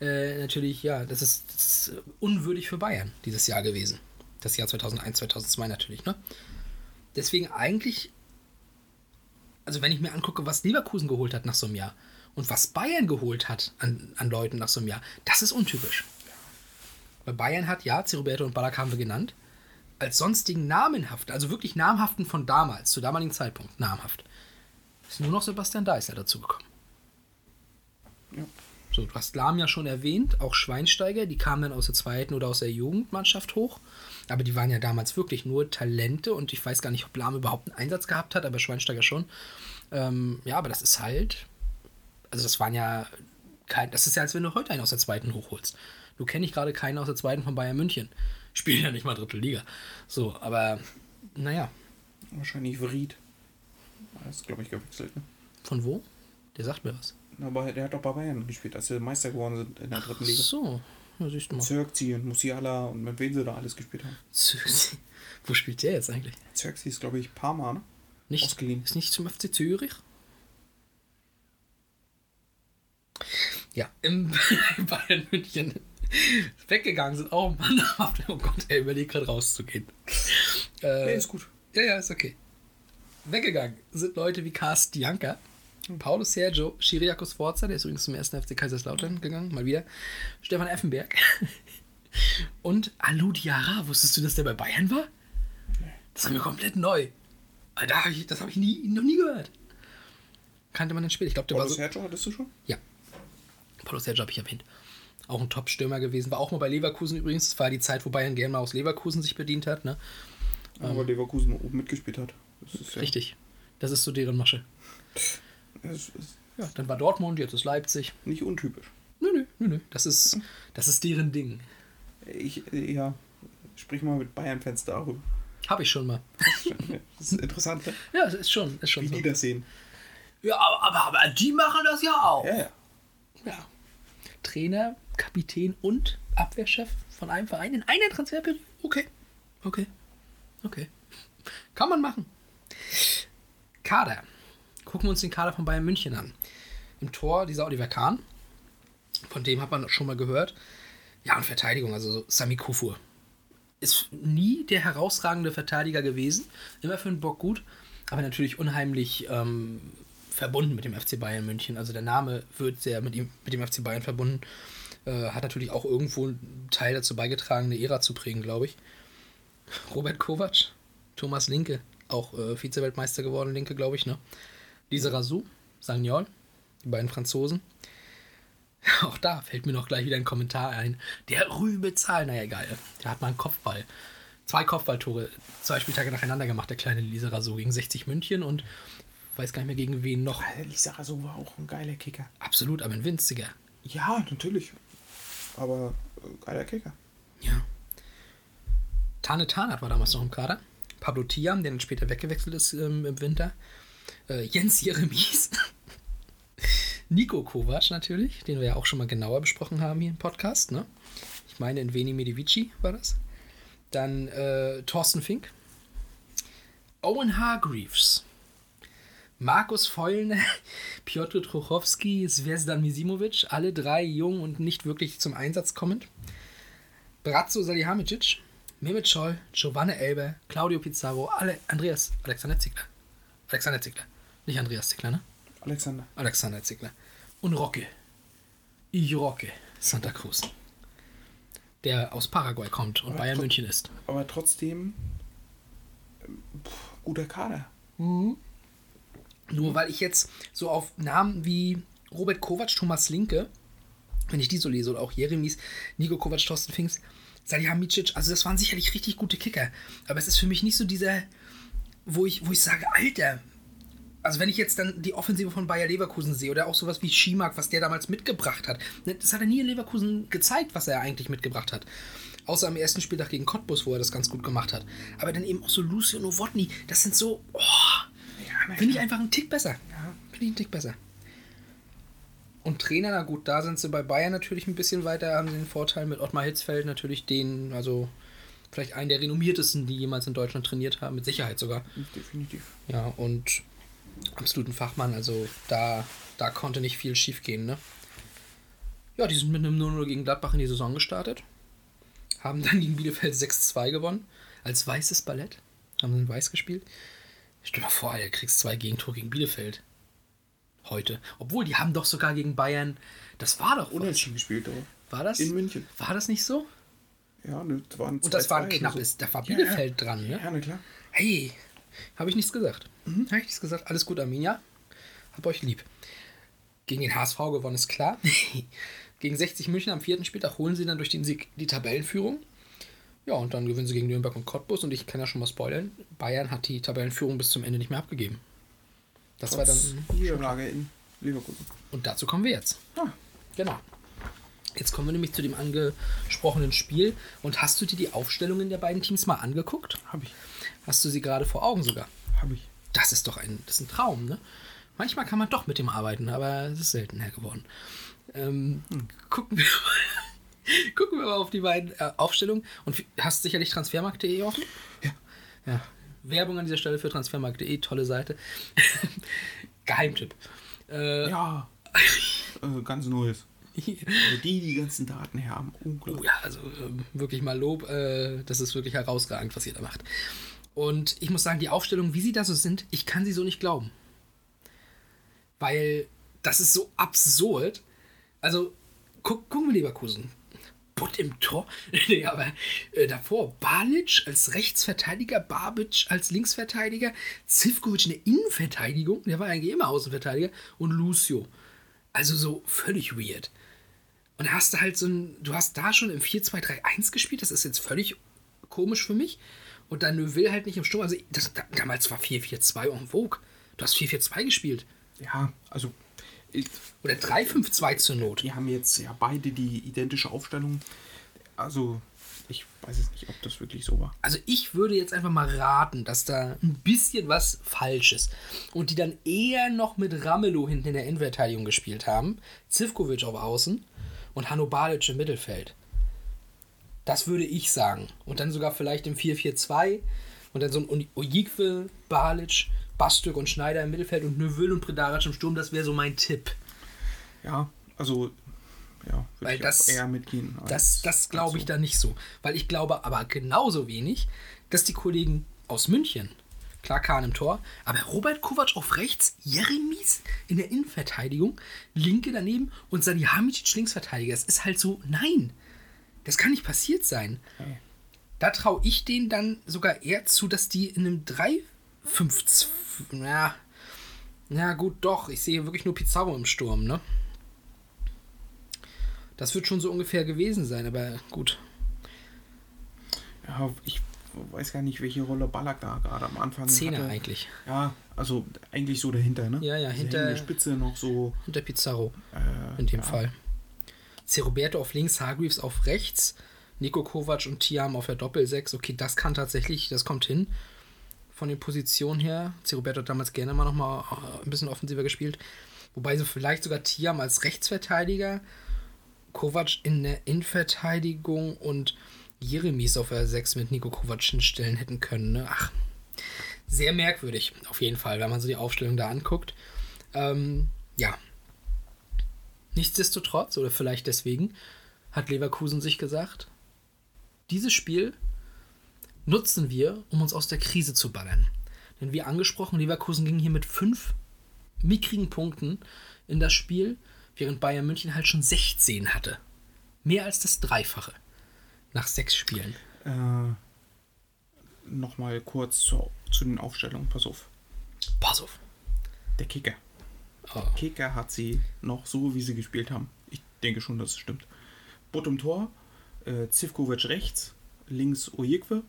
äh, natürlich, ja, das ist, das ist unwürdig für Bayern dieses Jahr gewesen. Das Jahr 2001, 2002 natürlich, ne? Deswegen eigentlich, also wenn ich mir angucke, was Leverkusen geholt hat nach so einem Jahr und was Bayern geholt hat an, an Leuten nach so einem Jahr, das ist untypisch. Weil Bayern hat, ja, Roberto und Ballack haben wir genannt, als sonstigen namenhaften, also wirklich namhaften von damals, zu damaligen Zeitpunkt, namhaft, ist nur noch Sebastian Deißler dazugekommen. Ja. So, du hast Lahm ja schon erwähnt, auch Schweinsteiger, die kamen dann aus der zweiten oder aus der Jugendmannschaft hoch. Aber die waren ja damals wirklich nur Talente und ich weiß gar nicht, ob Lahm überhaupt einen Einsatz gehabt hat, aber Schweinsteiger schon. Ähm, ja, aber das ist halt. Also, das waren ja. Kein, das ist ja, als wenn du heute einen aus der zweiten hochholst. Du kenne ich gerade keinen aus der zweiten von Bayern München. Spielen ja nicht mal dritte Liga. So, aber naja, wahrscheinlich Vried. Das ist, glaube ich, gewechselt. Ne? von wo? Der sagt mir was. Aber der hat doch bei Bayern gespielt, als sie Meister geworden sind in der dritten Ach Liga. so, ja, siehst du mal. Zirkzi und Musiala und mit wem sie da alles gespielt haben. Zürich. Wo spielt der jetzt eigentlich? Zirkzi ist, glaube ich, Parma, ne? Nicht, Ausgeliehen. Ist nicht zum FC Zürich? Ja, im Bayern München weggegangen sind auch mannhaft. Oh Gott, er überlegt gerade rauszugehen. Äh, Nee, ist gut. Ja, ja, ist okay. Weggegangen sind Leute wie Carsten Janka, Paulo Sergio, Chiriakos Forza, der ist übrigens zum ersten FC Kaiserslautern gegangen, mal wieder. Stefan Effenberg. Und Alou Diarra. Wusstest du, dass der bei Bayern war? Das war mir komplett neu. Ich, das habe ich nie, noch nie gehört. Kannte man dann später. Ich glaube, der Paulo war so. Sergio hattest du schon? Ja. Paulo Sergio habe ich erwähnt. Auch ein Top-Stürmer gewesen. War auch mal bei Leverkusen übrigens. Das war die Zeit, wo Bayern gerne mal aus Leverkusen sich bedient hat. Ne? Aber Leverkusen oben mitgespielt hat. Das ist ja, Richtig. Das ist so deren Masche. Ja, dann war Dortmund, jetzt ist Leipzig. nicht untypisch. Nö, nö, nö, nö. Das ist, das ist deren Ding. Ich, äh, ja, sprich mal mit Bayern-Fans darüber. Habe ich schon mal. Das ist interessant, ne? Ja, das ist schon, ist schon wie so. die das sehen. Ja, aber, aber, aber die machen das ja auch. Ja, ja. Ja. Trainer, Kapitän und Abwehrchef von einem Verein in einer Transferperiode. Okay. Okay. Okay. Kann man machen. Kader. Gucken wir uns den Kader von Bayern München an. Im Tor dieser Oliver Kahn. Von dem hat man schon mal gehört. Ja, und Verteidigung, also so Sami Kufur. Ist nie der herausragende Verteidiger gewesen. Immer für den Bock gut. Aber natürlich unheimlich ähm, verbunden mit dem FC Bayern München. Also der Name wird sehr mit, ihm, mit dem FC Bayern verbunden. Äh, hat natürlich auch irgendwo einen Teil dazu beigetragen, eine Ära zu prägen, glaube ich. Robert Kovac, Thomas Linke, auch äh, Vize-Weltmeister geworden, Linke, glaube ich, ne? Lisa Razou, Sagnol, die beiden Franzosen. Auch da fällt mir noch gleich wieder ein Kommentar ein. Der Rübe Zahl, naja, egal. Der hat mal einen Kopfball. Zwei Kopfballtore, zwei Spieltage nacheinander gemacht, der kleine Lisa Razou gegen 60 München und weiß gar nicht mehr gegen wen noch. Lisa Razou war auch ein geiler Kicker. Absolut, aber ein winziger. Ja, natürlich. Aber äh, geiler Kicker. Ja. Tane Tarnat war damals noch im Kader. Pablo Tiam, der dann später weggewechselt ist ähm, im Winter. Äh, Jens Jeremies. Nico Kovac natürlich, den wir ja auch schon mal genauer besprochen haben hier im Podcast. Ne? Ich meine, in Veni Medivici war das. Dann äh, Thorsten Fink. Owen Hargreaves. Markus Feulner, Piotr Truchowski, Zvezdan Misimovic, alle drei jung und nicht wirklich zum Einsatz kommend. Brazzo Salihamidzic, Mehmet Scholl, Giovanni Elber, Claudio Pizarro, alle, Andreas, Alexander Ziegler. Alexander Ziegler. Nicht Andreas Ziegler, ne? Alexander. Alexander Ziegler. Und Rocke. Ich Rocke. Santa Cruz. Der aus Paraguay kommt und Aber Bayern München ist. Aber trotzdem ähm, pff, guter Kader. Nur weil ich jetzt so auf Namen wie Robert Kovac, Thomas Linke, wenn ich die so lese, oder auch Jeremies, Nico Kovac, Thorsten Finks, Salihamidzic, also das waren sicherlich richtig gute Kicker. Aber es ist für mich nicht so dieser, wo ich, wo ich sage, Alter, also wenn ich jetzt dann die Offensive von Bayer Leverkusen sehe oder auch sowas wie Schimak, was der damals mitgebracht hat, ne, das hat er nie in Leverkusen gezeigt, was er eigentlich mitgebracht hat. Außer am ersten Spieltag gegen Cottbus, wo er das ganz gut gemacht hat. Aber dann eben auch so Lucio Novotny, das sind so, oh, Finde ich einfach einen Tick besser. Finde ich einen Tick besser. Und Trainer, na gut, da sind sie bei Bayern natürlich ein bisschen weiter, haben sie den Vorteil mit Ottmar Hitzfeld natürlich den, also vielleicht einen der renommiertesten, die jemals in Deutschland trainiert haben, mit Sicherheit sogar. Definitiv. Ja, und absoluten Fachmann, also da, da konnte nicht viel schief gehen, ne? Ja, die sind mit einem 0-0 gegen Gladbach in die Saison gestartet. Haben dann gegen Bielefeld 6-2 gewonnen. Als weißes Ballett. Haben sie in weiß gespielt. Stell dir mal vor, Alter, kriegst zwei Gegentore gegen Bielefeld. Heute. Obwohl, die haben doch sogar gegen Bayern. Das war doch. Unentschieden gespielt, aber. War das? In München. War das nicht so? Ja, ne, das waren Und das war ein 2-2 oder knappes. so. Da war Ja, Bielefeld ja. dran, ne? Ja, na klar. Hey, habe ich nichts gesagt. Mhm. Habe ich nichts gesagt. Alles gut, Arminia. Hab euch lieb. Gegen den HSV gewonnen, ist klar. gegen 60 München am vierten Spieltag holen sie dann durch den Sieg die Tabellenführung. Ja, und dann gewinnen sie gegen Nürnberg und Cottbus. Und ich kann ja schon mal spoilern: Bayern hat die Tabellenführung bis zum Ende nicht mehr abgegeben. Das war Trotz dann. Niederlage in Leverkusen. Und dazu kommen wir jetzt. Ah, Genau. Jetzt kommen wir nämlich zu dem angesprochenen Spiel. Und hast du dir die Aufstellungen der beiden Teams mal angeguckt? hab ich. Hast du sie gerade vor Augen sogar? Hab ich. Das ist doch ein, das ist ein Traum, ne? Manchmal kann man doch mit dem arbeiten, aber es ist seltener geworden. Ähm, gucken, wir mal, gucken wir mal auf die beiden äh, Aufstellungen. Und hast sicherlich transfermarkt.de offen? Ja. Ja. Werbung an dieser Stelle für transfermarkt.de, tolle Seite. Geheimtipp. Äh, Ja. äh, ganz Neues. Also die, die ganzen Daten haben. Oh Unglaublich. ja, also ähm, wirklich mal Lob. Äh, das ist wirklich herausragend, was ihr da macht. Und ich muss sagen, die Aufstellungen, wie sie da so sind, ich kann sie so nicht glauben. Weil das ist so absurd. Also, guck, gucken wir Leverkusen. Butt im Tor. nee, aber äh, davor Balic als Rechtsverteidiger, Babic als Linksverteidiger, Zivkovic in der Innenverteidigung, der war eigentlich immer Außenverteidiger, und Lucio. Also so völlig weird. Und hast du halt so ein, du hast da schon im 4-2-3-1 gespielt, das ist jetzt völlig komisch für mich. Und dann Neuville halt nicht im Sturm. Also das, da, damals war 4-4-2 en vogue. Du hast 4-4-2 gespielt. Ja, also. Oder 3-5-2 zur Not. die haben jetzt ja beide die identische Aufstellung. Also, ich weiß es nicht, ob das wirklich so war. Also ich würde jetzt einfach mal raten, dass da ein bisschen was falsch ist. Und die dann eher noch mit Ramelow hinten in der Innenverteidigung gespielt haben. Zivkovic auf Außen und Hanno Balic im Mittelfeld. Das würde ich sagen. Und dann sogar vielleicht im 4-4-2 Und dann so ein Ojikwe, Balic, Bastük und Schneider im Mittelfeld und Neuville und Predaric im Sturm, das wäre so mein Tipp. Ja, also ja, würde Weil ich das- eher mitgehen. als- Das, das glaube ich als da nicht so. Weil ich glaube aber genauso wenig, dass die Kollegen aus München, klar Kahn im Tor, aber Robert Kovac auf rechts, Jeremies in der Innenverteidigung, Linke daneben und Salihamidzic Linksverteidiger. Das ist halt so, nein, das kann nicht passiert sein. Da traue ich denen dann sogar eher zu, dass die in einem 3 5 ja, ja gut, doch, ich sehe wirklich nur Pizarro im Sturm, ne? Das wird schon so ungefähr gewesen sein, aber gut. Ja, ich weiß gar nicht, welche Rolle Ballack da gerade am Anfang Zehner hatte. eigentlich. Ja, also eigentlich so dahinter, ne? Ja, ja, Diese hinter- hängende Spitze noch so. Hinter Pizarro Äh, in dem ja. Fall. Ceroberto auf links, Hargreaves auf rechts, Nico Kovac und Tiam auf der Doppel-6. Okay, das kann tatsächlich, das kommt hin. Von den Positionen her. Ceroberto hat damals gerne mal nochmal ein bisschen offensiver gespielt. Wobei so vielleicht sogar Tiam als Rechtsverteidiger, Kovac in der Innenverteidigung und Jeremies auf der 6 mit Nico Kovac hinstellen hätten können. Ne? Ach, sehr merkwürdig, auf jeden Fall, wenn man so die Aufstellung da anguckt. Ähm, ja. Nichtsdestotrotz, oder vielleicht deswegen, hat Leverkusen sich gesagt, dieses Spiel nutzen wir, um uns aus der Krise zu ballern. Denn wie angesprochen, Leverkusen ging hier mit fünf mickrigen Punkten in das Spiel, während Bayern München halt schon 16 hatte. Mehr als das Dreifache. Nach sechs Spielen. Äh, Nochmal kurz zu, zu den Aufstellungen. Pass auf. Pass auf. Der Kicker. Oh. Kicker hat sie noch so, wie sie gespielt haben. Ich denke schon, dass es stimmt. Butt im Tor, äh, Zivkovic rechts, links Ojekwe,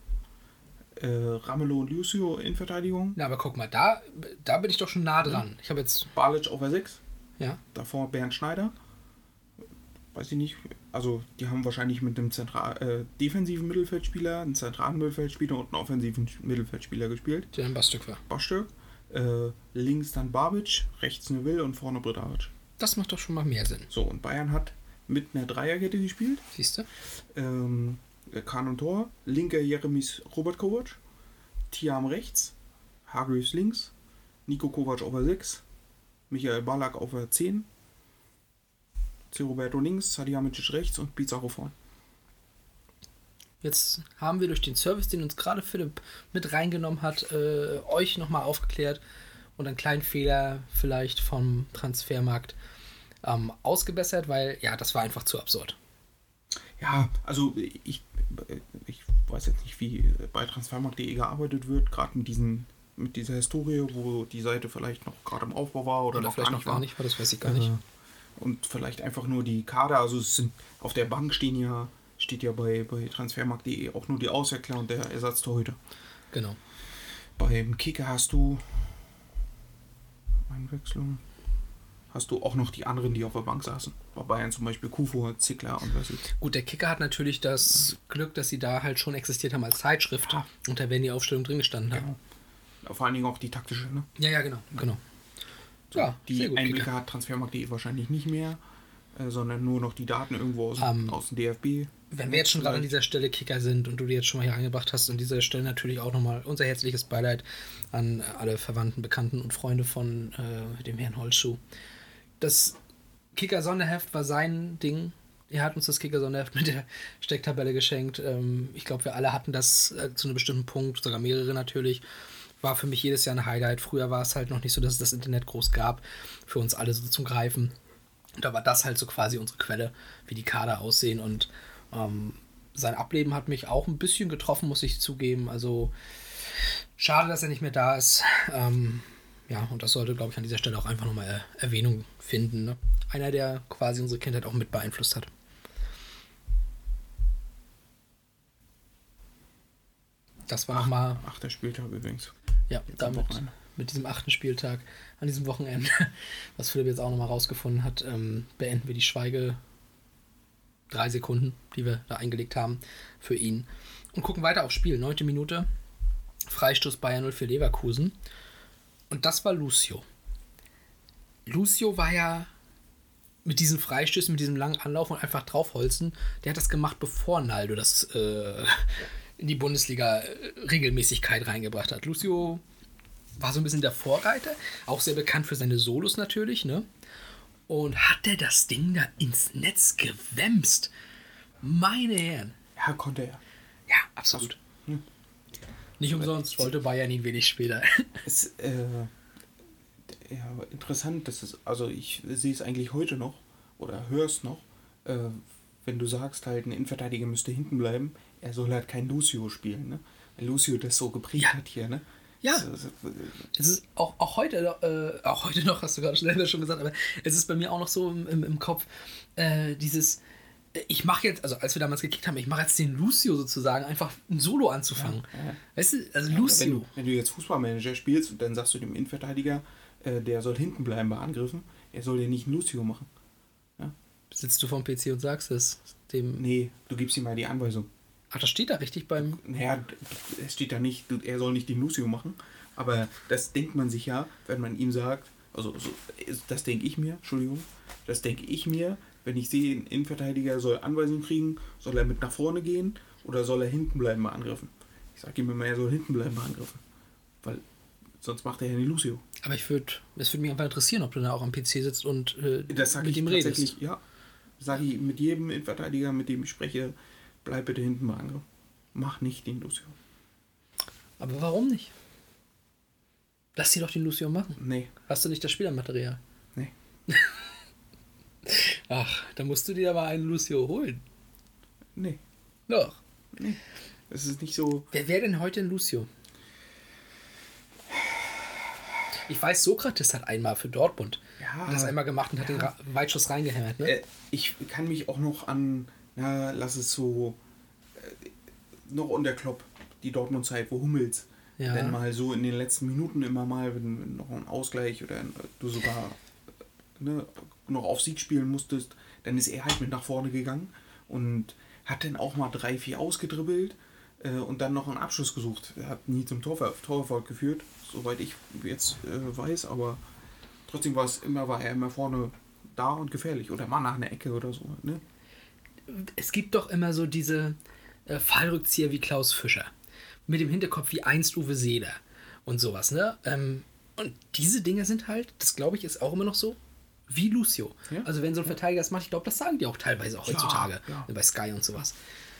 äh, Ramelow und Lucio in Verteidigung, Na, aber guck mal, da, da bin ich doch schon nah dran. Ich habe jetzt, Balic auf der 6, ja, davor Bernd Schneider. Weiß ich nicht. Also, die haben wahrscheinlich mit einem zentral, äh, defensiven Mittelfeldspieler, einen zentralen Mittelfeldspieler und einen offensiven Mittelfeldspieler gespielt. der ein Bastük war. Bastö. Äh, links dann Babic, rechts Neville und vorne Bredaric. Das macht doch schon mal mehr Sinn. So, und Bayern hat mit einer Dreierkette gespielt. Siehst du? Ähm, Kahn und Tor, linker Jeremis Robert Kovac, Tiam rechts, Hargreaves links, Nico Kovac auf der 6, Michael Ballack auf der 10, C. Roberto links, Salihamidzic rechts und Pizarro vorn. Jetzt haben wir durch den Service, den uns gerade Philipp mit reingenommen hat, äh, euch nochmal aufgeklärt und einen kleinen Fehler vielleicht vom Transfermarkt ähm, ausgebessert, weil ja, das war einfach zu absurd. Ja, also ich, ich weiß jetzt nicht, wie bei transfermarkt.de gearbeitet wird, gerade mit diesen mit dieser Historie, wo die Seite vielleicht noch gerade im Aufbau war oder, Oder noch vielleicht gar noch gar nicht, war das weiß ich gar nicht. Äh, Und vielleicht einfach nur die Kader, also es sind auf der Bank stehen ja, steht ja bei, bei transfermarkt.de auch nur die Auswechsler und der Ersatztorhüter. Genau. Beim Kicker hast du Einwechslung. Hast du auch noch die anderen, die auf der Bank saßen. Bei Bayern zum Beispiel Kufo, Zickler und was ich. Gut, der Kicker hat natürlich das Glück, dass sie da halt schon existiert haben als Zeitschrift Ja. und da werden die Aufstellung drin gestanden haben. Genau. Vor allen Dingen auch die taktische, ne? Ja, ja, genau, genau. Ja, die gut, Einblicke Kicker. hat transfermarkt.de wahrscheinlich nicht mehr, äh, sondern nur noch die Daten irgendwo aus, Ähm, aus dem DFB. Wenn wir jetzt schon gerade an dieser Stelle Kicker sind und du die jetzt schon mal hier angebracht hast, an dieser Stelle natürlich auch nochmal unser herzliches Beileid an alle Verwandten, Bekannten und Freunde von äh, dem Herrn Holzschuh. Das Kicker-Sonderheft war sein Ding. Er hat uns das Kicker-Sonderheft mit der Stecktabelle geschenkt. Ähm, ich glaube, wir alle hatten das äh, zu einem bestimmten Punkt, sogar mehrere natürlich. War für mich jedes Jahr ein Highlight. Früher war es halt noch nicht so, dass es das Internet groß gab, für uns alle so zum Greifen. Da war das halt so quasi unsere Quelle, wie die Kader aussehen. Und ähm, sein Ableben hat mich auch ein bisschen getroffen, muss ich zugeben. Also schade, dass er nicht mehr da ist. Ähm, ja, und das sollte, glaube ich, an dieser Stelle auch einfach nochmal er Erwähnung finden. Ne? Einer, der quasi unsere Kindheit auch mit beeinflusst hat. Das war nochmal, Achter Spieltag übrigens. ja, Jetzt am damit, mit diesem achten Spieltag, an diesem Wochenende, was Philipp jetzt auch nochmal rausgefunden hat, ähm, beenden wir die Schweige drei Sekunden, die wir da eingelegt haben für ihn. Und gucken weiter aufs Spiel. Neunte Minute. Freistoß Bayern 0 für Leverkusen. Und das war Lucio. Lucio war ja mit diesen Freistößen, mit diesem langen Anlauf und einfach draufholzen, der hat das gemacht, bevor Naldo das, äh, in die Bundesliga-Regelmäßigkeit reingebracht hat. Lucio war so ein bisschen der Vorreiter, auch sehr bekannt für seine Solos natürlich, ne? Und hat er das Ding da ins Netz gewämst? Meine Herren. Ja, konnte er. Ja, absolut. Nicht umsonst wollte Bayern ihn wenig später. Es, äh, ja, interessant, das ist, also ich sehe es eigentlich heute noch oder höre es noch, äh, wenn du sagst, halt, ein Innenverteidiger müsste hinten bleiben, er soll halt kein Lucio spielen, ne? Weil Lucio das so geprägt Ja. hat hier, ne? Ja. Das, Es ist auch, auch heute, noch, äh, auch heute noch, hast du gerade selber schon gesagt, aber es ist bei mir auch noch so im, im, im Kopf, äh, dieses, äh, ich mache jetzt, also als wir damals gekickt haben, ich mache jetzt den Lucio sozusagen, einfach ein Solo anzufangen. ja. Weißt du, also Wenn Lucio. du, wenn du jetzt Fußballmanager spielst und dann sagst du dem Innenverteidiger, äh, der soll hinten bleiben bei Angriffen, er soll dir nicht einen Lucio machen. Sitzt du vom PC und sagst es dem. Nee, du gibst ihm mal die Anweisung. Ach, das steht da richtig beim. Naja, es steht da nicht, er soll nicht den Lucio machen, aber das denkt man sich ja, wenn man ihm sagt, also so, das denke ich mir, Entschuldigung, das denke ich mir, wenn ich sehe, ein Innenverteidiger soll Anweisungen kriegen, soll er mit nach vorne gehen oder soll er hinten bleiben bei Angriffen. Ich sage ihm immer, er soll hinten bleiben bei Angriffen, weil sonst macht er ja den Lucio. Aber ich würde, es würde mich einfach interessieren, ob du da auch am PC sitzt und äh, Das sage mit ich ihm tatsächlich, redest. ja, sage ich mit jedem Innenverteidiger, mit dem ich spreche, bleib bitte hinten bei Angriff. Mach nicht den Lucio. Aber warum nicht? Lass sie doch den Lucio machen. Nee, Hast du nicht das Spielermaterial? nee. Ach, dann musst du dir aber einen Lucio holen. Nee, Doch. nee. Es ist nicht so. Wer wäre denn heute ein Lucio? Ich weiß, Sokrates hat einmal für Dortmund Ja. das einmal gemacht und hat den Ra Weitschuss reingehämmert. Ne? Äh, ich kann mich auch noch an, na, lass es so, äh, noch unter Klopp, die Dortmund-Zeit, wo Hummels Ja. dann mal so in den letzten Minuten immer mal, wenn, wenn noch ein Ausgleich oder du sogar ne, noch auf Sieg spielen musstest, dann ist er halt mit nach vorne gegangen und hat dann auch mal drei, vier ausgedribbelt äh, und dann noch einen Abschluss gesucht. Er hat nie zum Torver Torerfolg geführt, soweit ich jetzt äh, weiß, aber trotzdem war es immer, war er immer vorne da und gefährlich oder mal nach einer Ecke oder so. Ne? es gibt doch immer so diese äh, Fallrückzieher wie Klaus Fischer. Mit dem Hinterkopf wie einst Uwe Seeler und sowas, ne? Ähm, und diese Dinge sind halt, das glaube ich, ist auch immer noch so, wie Lucio. Ja. Also wenn so ein Verteidiger das macht, ich glaube, das sagen die auch teilweise auch Ja, heutzutage. ja. Bei Sky und sowas.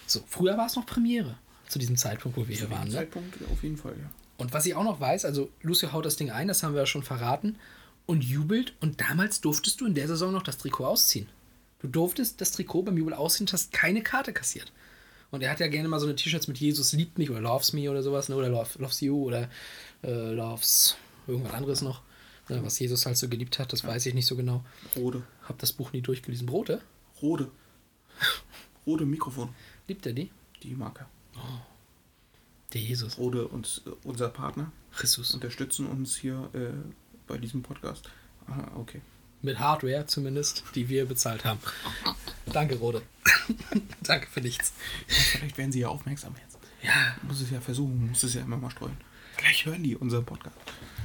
So, früher war es noch Premiere zu diesem Zeitpunkt, wo wir hier waren. Ne? Zeitpunkt auf jeden Fall, ja. Und was ich auch noch weiß, also Lucio haut das Ding ein, das haben wir ja schon verraten, und jubelt. Und damals durftest du in der Saison noch das Trikot ausziehen. Du durftest das Trikot beim Jubel ausziehen und hast keine Karte kassiert. Und er hat ja gerne mal so eine T-Shirts mit Jesus liebt mich oder Loves me oder sowas, ne? oder Love, Loves you oder äh, Loves irgendwas anderes noch. Ne? Was Jesus halt so geliebt hat, das weiß ich nicht so genau. Rode. Hab das Buch nie durchgelesen. Brote? Rode. Rode Mikrofon, Liebt er die? die Marke. Der Jesus. Rode und äh, unser Partner Jesus. unterstützen uns hier äh, bei diesem Podcast. Aha, okay. Mit Hardware zumindest, die wir bezahlt haben. Danke, Rode. Danke für nichts. Vielleicht werden sie ja aufmerksam jetzt. Ja, Muss es ja versuchen, muss es ja immer mal streuen. Gleich hören die unseren Podcast.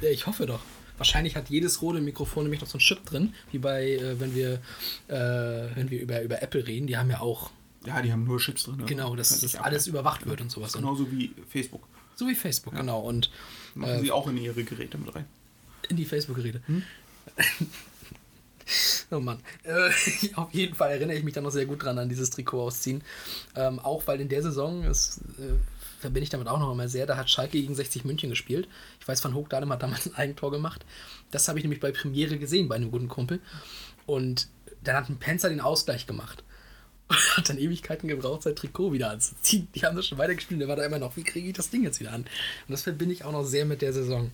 Ja, ich hoffe doch. Wahrscheinlich hat jedes rote Mikrofon nämlich noch so einen Chip drin, wie bei, äh, wenn wir, äh, wenn wir über, über Apple reden. Die haben ja auch, Ja, die haben nur Chips drin. genau, dass das alles überwacht wird und sowas. Genauso wie Facebook. so wie Facebook, genau. Und Machen äh, sie auch in ihre Geräte mit rein. in die Facebook-Geräte. oh Mann. Äh, auf jeden Fall erinnere ich mich da noch sehr gut dran an dieses Trikot ausziehen. Ähm, auch weil in der Saison, das äh, verbinde ich damit auch noch immer sehr, da hat Schalke gegen 60 München gespielt. Ich weiß, Van Hoogdalem hat damals ein Eigentor gemacht. Das habe ich nämlich bei Premiere gesehen, bei einem guten Kumpel. Und dann hat ein Penzer den Ausgleich gemacht. Und hat dann Ewigkeiten gebraucht, sein Trikot wieder anzuziehen. Die haben das schon weitergespielt, der war da immer noch, wie kriege ich das Ding jetzt wieder an? Und das verbinde ich auch noch sehr mit der Saison.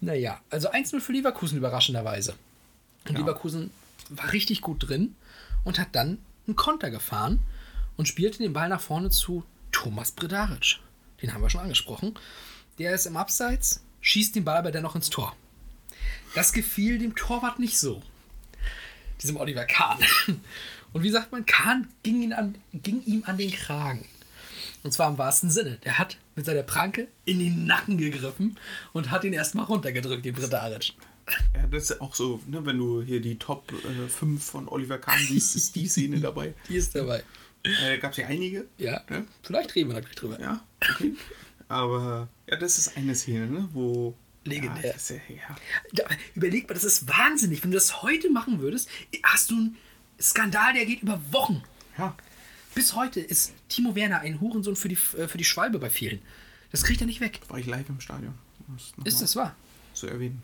Naja, also 1-0 für Leverkusen überraschenderweise. Und Leverkusen war richtig gut drin und hat dann einen Konter gefahren und spielte den Ball nach vorne zu Thomas Bredaric. Den haben wir schon angesprochen. Der ist im Abseits, schießt den Ball aber dennoch ins Tor. Das gefiel dem Torwart nicht so. Diesem Oliver Kahn. Und wie sagt man, Kahn ging, ihn an, ging ihm an den Kragen. Und zwar im wahrsten Sinne. Der hat mit seiner Pranke in den Nacken gegriffen und hat ihn erstmal runtergedrückt, den Bredaric. Ja, das ist auch so, ne, wenn du hier die Top äh, 5 von Oliver Kahn siehst, ist die Szene dabei. Die ist dabei. Äh, Gab es ja einige. Ja, Ja. vielleicht reden wir gleich drüber. Ja, okay. Aber ja, das ist eine Szene, ne, wo. Legendär. Ja, das ja, ja. Überleg mal, das ist wahnsinnig. Wenn du das heute machen würdest, hast du einen Skandal, der geht über Wochen. ja. Bis heute ist Timo Werner ein Hurensohn für die, äh, für die Schwalbe bei vielen. Das kriegt er nicht weg. War ich live im Stadion. Ist das wahr? Zu erwähnen.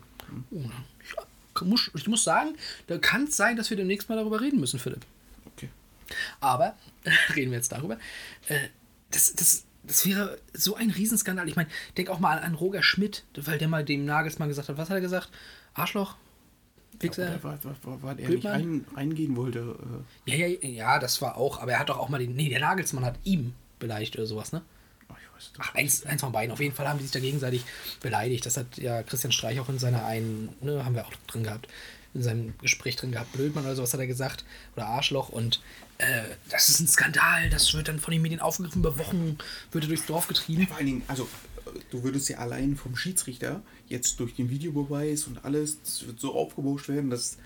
Oh, ja. muss, ich muss sagen, da kann es sein, dass wir demnächst mal darüber reden müssen, Philipp. Aber, reden wir jetzt darüber, äh, das, das, das wäre so ein Riesenskandal. Ich meine, denk auch mal an, Roger Schmidt, weil der mal dem Nagelsmann gesagt hat, was hat er gesagt? Arschloch? Wichser? War der Blödmann? nicht rein, reingehen wollte? Äh, Ja, ja, ja, das war auch, aber er hat doch auch mal den, nee, der Nagelsmann hat ihm beleidigt oder sowas, ne? ach, ich weiß Ach, eins, eins von beiden. Auf jeden Fall haben die sich da gegenseitig beleidigt. Das hat ja Christian Streich auch in seiner einen, ne, haben wir auch drin gehabt, in seinem Gespräch drin gehabt. Blödmann oder sowas hat er gesagt. Oder Arschloch. Und äh, das ist ein Skandal. Das wird dann von den Medien aufgegriffen. Über Wochen wird er durchs Dorf getrieben. Vor allen Dingen, also äh, du würdest ja allein vom Schiedsrichter jetzt durch den Videobeweis und alles, das wird so aufgebauscht werden, dass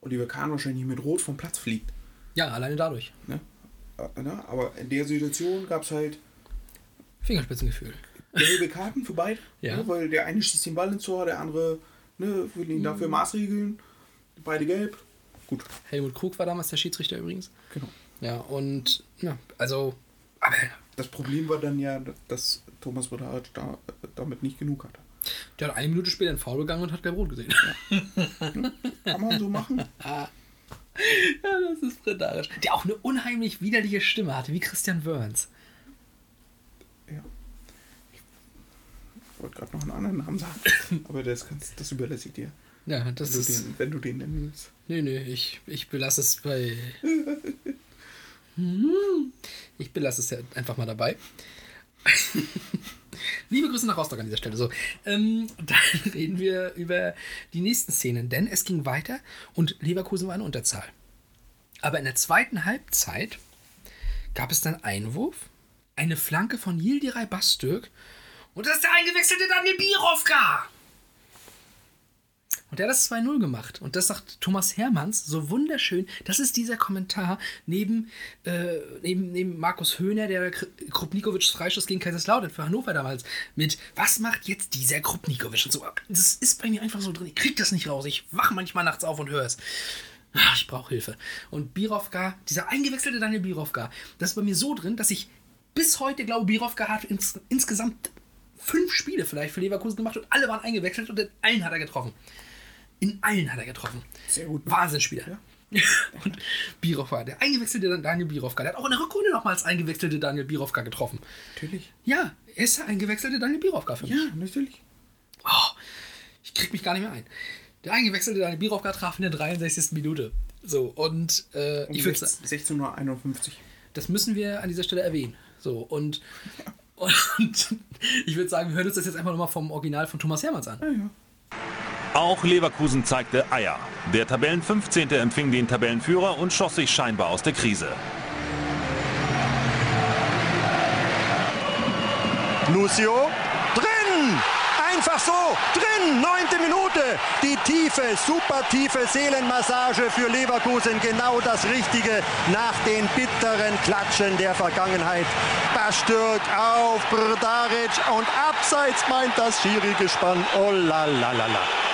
Oliver Kahn wahrscheinlich mit Rot vom Platz fliegt. Ja, alleine dadurch. Ne? Äh, ne? Aber in der Situation gab es halt Fingerspitzengefühl. gelbe Karten für beide. Ja. Ne? Weil der eine schießt den Ball ins Tor, der andere ne, will ihn dafür maßregeln. Beide gelb. Gut, Helmut Krug war damals der Schiedsrichter übrigens. genau. Ja, und ja, also, aber Das Problem war dann ja, dass Thomas Bredaric da, damit nicht genug hatte. der hat eine Minute später einen Foul begangen und hat gelb rot gesehen. Kann man so machen? Ja, das ist Bredarisch. Der auch eine unheimlich widerliche Stimme hatte, wie Christian Wörns. Ja. Ich wollte gerade noch einen anderen Namen sagen, aber das, das überlasse ich dir. Ja, Wenn das du, ist. den, wenn du den nennen willst. Nee, nee, ich, ich belasse es bei. Ich belasse es ja einfach mal dabei. Liebe Grüße nach Rostock an dieser Stelle. So, ähm, dann reden wir über die nächsten Szenen, denn es ging weiter und Leverkusen war in Unterzahl. Aber in der zweiten Halbzeit gab es dann Einwurf, eine Flanke von Yildiray Bastürk und das ist der eingewechselte Daniel Birovka. Und der hat das 2-0 gemacht. Und das sagt Thomas Hermanns so wunderschön. Das ist dieser Kommentar neben, äh, neben, neben Markus Höhner, der Kr- Krupnikovics Freistoß gegen Kaiserslautern für Hannover damals mit Was macht jetzt dieser Krupnikovic? Und so. Das ist bei mir einfach so drin. Ich krieg das nicht raus. Ich wache manchmal nachts auf und höre es. Ah, Ich brauche Hilfe. Und Birovka, dieser eingewechselte Daniel Birovka, das ist bei mir so drin, dass ich bis heute glaube, Birovka hat ins, insgesamt fünf Spiele vielleicht für Leverkusen gemacht und alle waren eingewechselt und in allen hat er getroffen. In allen hat er getroffen. Sehr gut. Wahnsinnsspieler. und Birovka, der eingewechselte Daniel Birovka, der hat auch in der Rückrunde nochmals eingewechselte Daniel Birovka getroffen. Natürlich. Ja, er ist der eingewechselte Daniel Birovka für mich. Ja, natürlich. Oh, ich krieg mich gar nicht mehr ein. Der eingewechselte Daniel Birovka traf in der 63. Minute. So, und äh, Um ich würde 16.51 Uhr. das müssen wir an dieser Stelle erwähnen. So, und, und ich würde sagen, wir hören uns das jetzt einfach nochmal vom Original von Thomas Hermanns an. Auch Leverkusen zeigte Eier. Der Tabellen 15. empfing den Tabellenführer und schoss sich scheinbar aus der Krise. Lucio drin! Einfach so, drin, neunte Minute. Die tiefe, super tiefe Seelenmassage für Leverkusen, genau das Richtige nach den bitteren Klatschen der Vergangenheit. Bastürk auf Brdaric und abseits meint das Schiri-Gespann. Oh la la la la.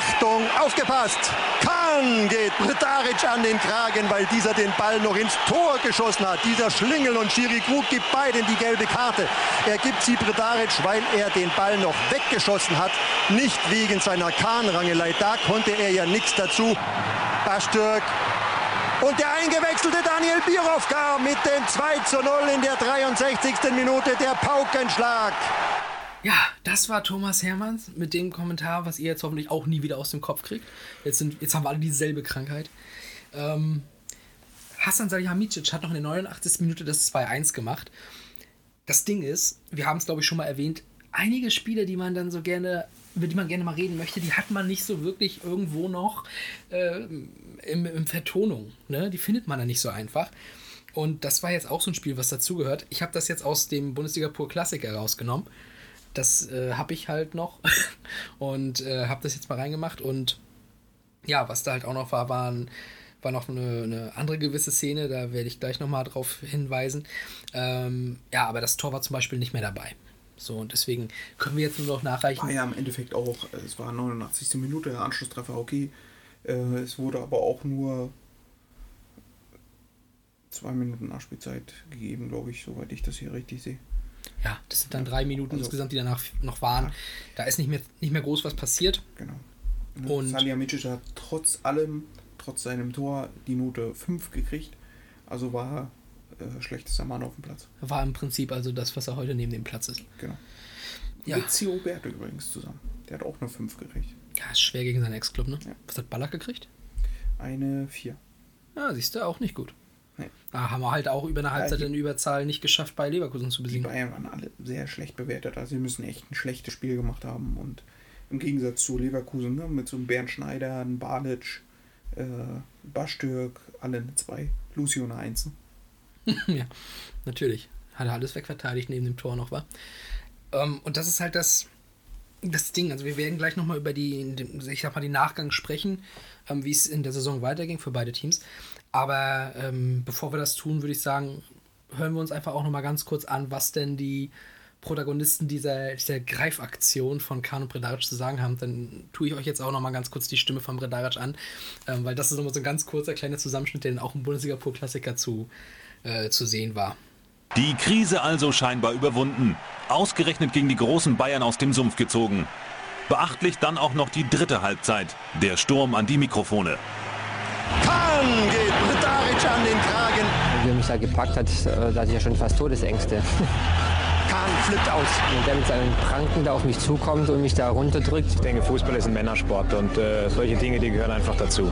Achtung, aufgepasst! Kahn geht Brdaric an den Kragen, weil dieser den Ball noch ins Tor geschossen hat. Dieser Schlingel und Schiri Krug gibt beiden die gelbe Karte. Er gibt sie Brdaric, weil er den Ball noch weggeschossen hat. Nicht wegen seiner Kahn-Rangelei. Da konnte er ja nichts dazu. Bastürk und der eingewechselte Daniel Birovka mit dem 2 zu 0 in der 63. Minute. Der Paukenschlag. Ja, das war Thomas Hermanns mit dem Kommentar, was ihr jetzt hoffentlich auch nie wieder aus dem Kopf kriegt. Jetzt, sind, jetzt haben wir alle dieselbe Krankheit. Ähm, Hassan Salihamidzic hat noch in der 89. Minute das 2-1 gemacht. Das Ding ist, wir haben es glaube ich schon mal erwähnt, einige Spiele, die man dann so gerne, über die man gerne mal reden möchte, die hat man nicht so wirklich irgendwo noch äh, im, im Vertonung. Ne? Die findet man dann nicht so einfach. Und das war jetzt auch so ein Spiel, was dazugehört. Ich habe das jetzt aus dem Bundesliga Pur Klassiker rausgenommen. Das äh, habe ich halt noch und äh, habe das jetzt mal reingemacht. Und ja, was da halt auch noch war, waren war noch eine, eine andere gewisse Szene, da werde ich gleich nochmal drauf hinweisen. Ähm, ja, aber das Tor war zum Beispiel nicht mehr dabei. So, und deswegen können wir jetzt nur noch nachreichen. War ja im Endeffekt auch, es war 89. Minute, der Anschlusstreffer, okay. Äh, es wurde aber auch nur zwei Minuten Nachspielzeit gegeben, glaube ich, soweit ich das hier richtig sehe. Ja, das sind dann drei Minuten Also- insgesamt, die danach noch waren. Ja. Da ist nicht mehr, nicht mehr groß was passiert. Genau. Und- Und Salihamidzic hat trotz allem, trotz seinem Tor, die Note 5 gekriegt. Also war äh, schlechtester Mann auf dem Platz. War im Prinzip also das, was er heute neben dem Platz ist. Genau. Ja. Mit Zio Berto übrigens zusammen. Der hat auch eine 5 gekriegt. Ja, ist schwer gegen seinen Ex-Club, ne? Ja. Was hat Ballack gekriegt? Eine 4. Ja, siehst du, auch nicht gut. Nee. Da haben wir halt auch über eine Halbzeit die- in Überzahl nicht geschafft, bei Leverkusen zu Die besiegen. Bayern waren alle sehr schlecht bewertet. Also sie müssen echt ein schlechtes Spiel gemacht haben. Und im Gegensatz zu Leverkusen, ne, mit so einem Bernd Schneider, einem Balic, äh, Bastürk, alle eine 2. Lucio eine 1. ja, natürlich. Hat er alles wegverteidigt neben dem Tor noch, war. Ähm, und das ist halt das, das Ding. Also wir werden gleich nochmal über die, ich sag mal, den Nachgang sprechen, ähm, wie es in der Saison weiterging für beide Teams. Aber ähm, bevor wir das tun, würde ich sagen, hören wir uns einfach auch nochmal ganz kurz an, was denn die Protagonisten dieser, dieser Greifaktion von Kahn und Bredaric zu sagen haben. Dann tue ich euch jetzt auch nochmal ganz kurz die Stimme von Bredaric an, ähm, weil das ist nochmal so ein ganz kurzer kleiner Zusammenschnitt, der dann auch im Bundesliga-Pro-Klassiker zu, äh, zu sehen war. Die Krise also scheinbar überwunden. Ausgerechnet gegen die großen Bayern aus dem Sumpf gezogen. Beachtlich dann auch noch die dritte Halbzeit. Der Sturm an die Mikrofone. Kahn geht da gepackt hat, äh, da hatte ich ja schon fast Todesängste. Kahn flippt aus. Und der mit seinen Pranken da auf mich zukommt und mich da runterdrückt. Ich denke, Fußball ist ein Männersport und äh, solche Dinge, die gehören einfach dazu.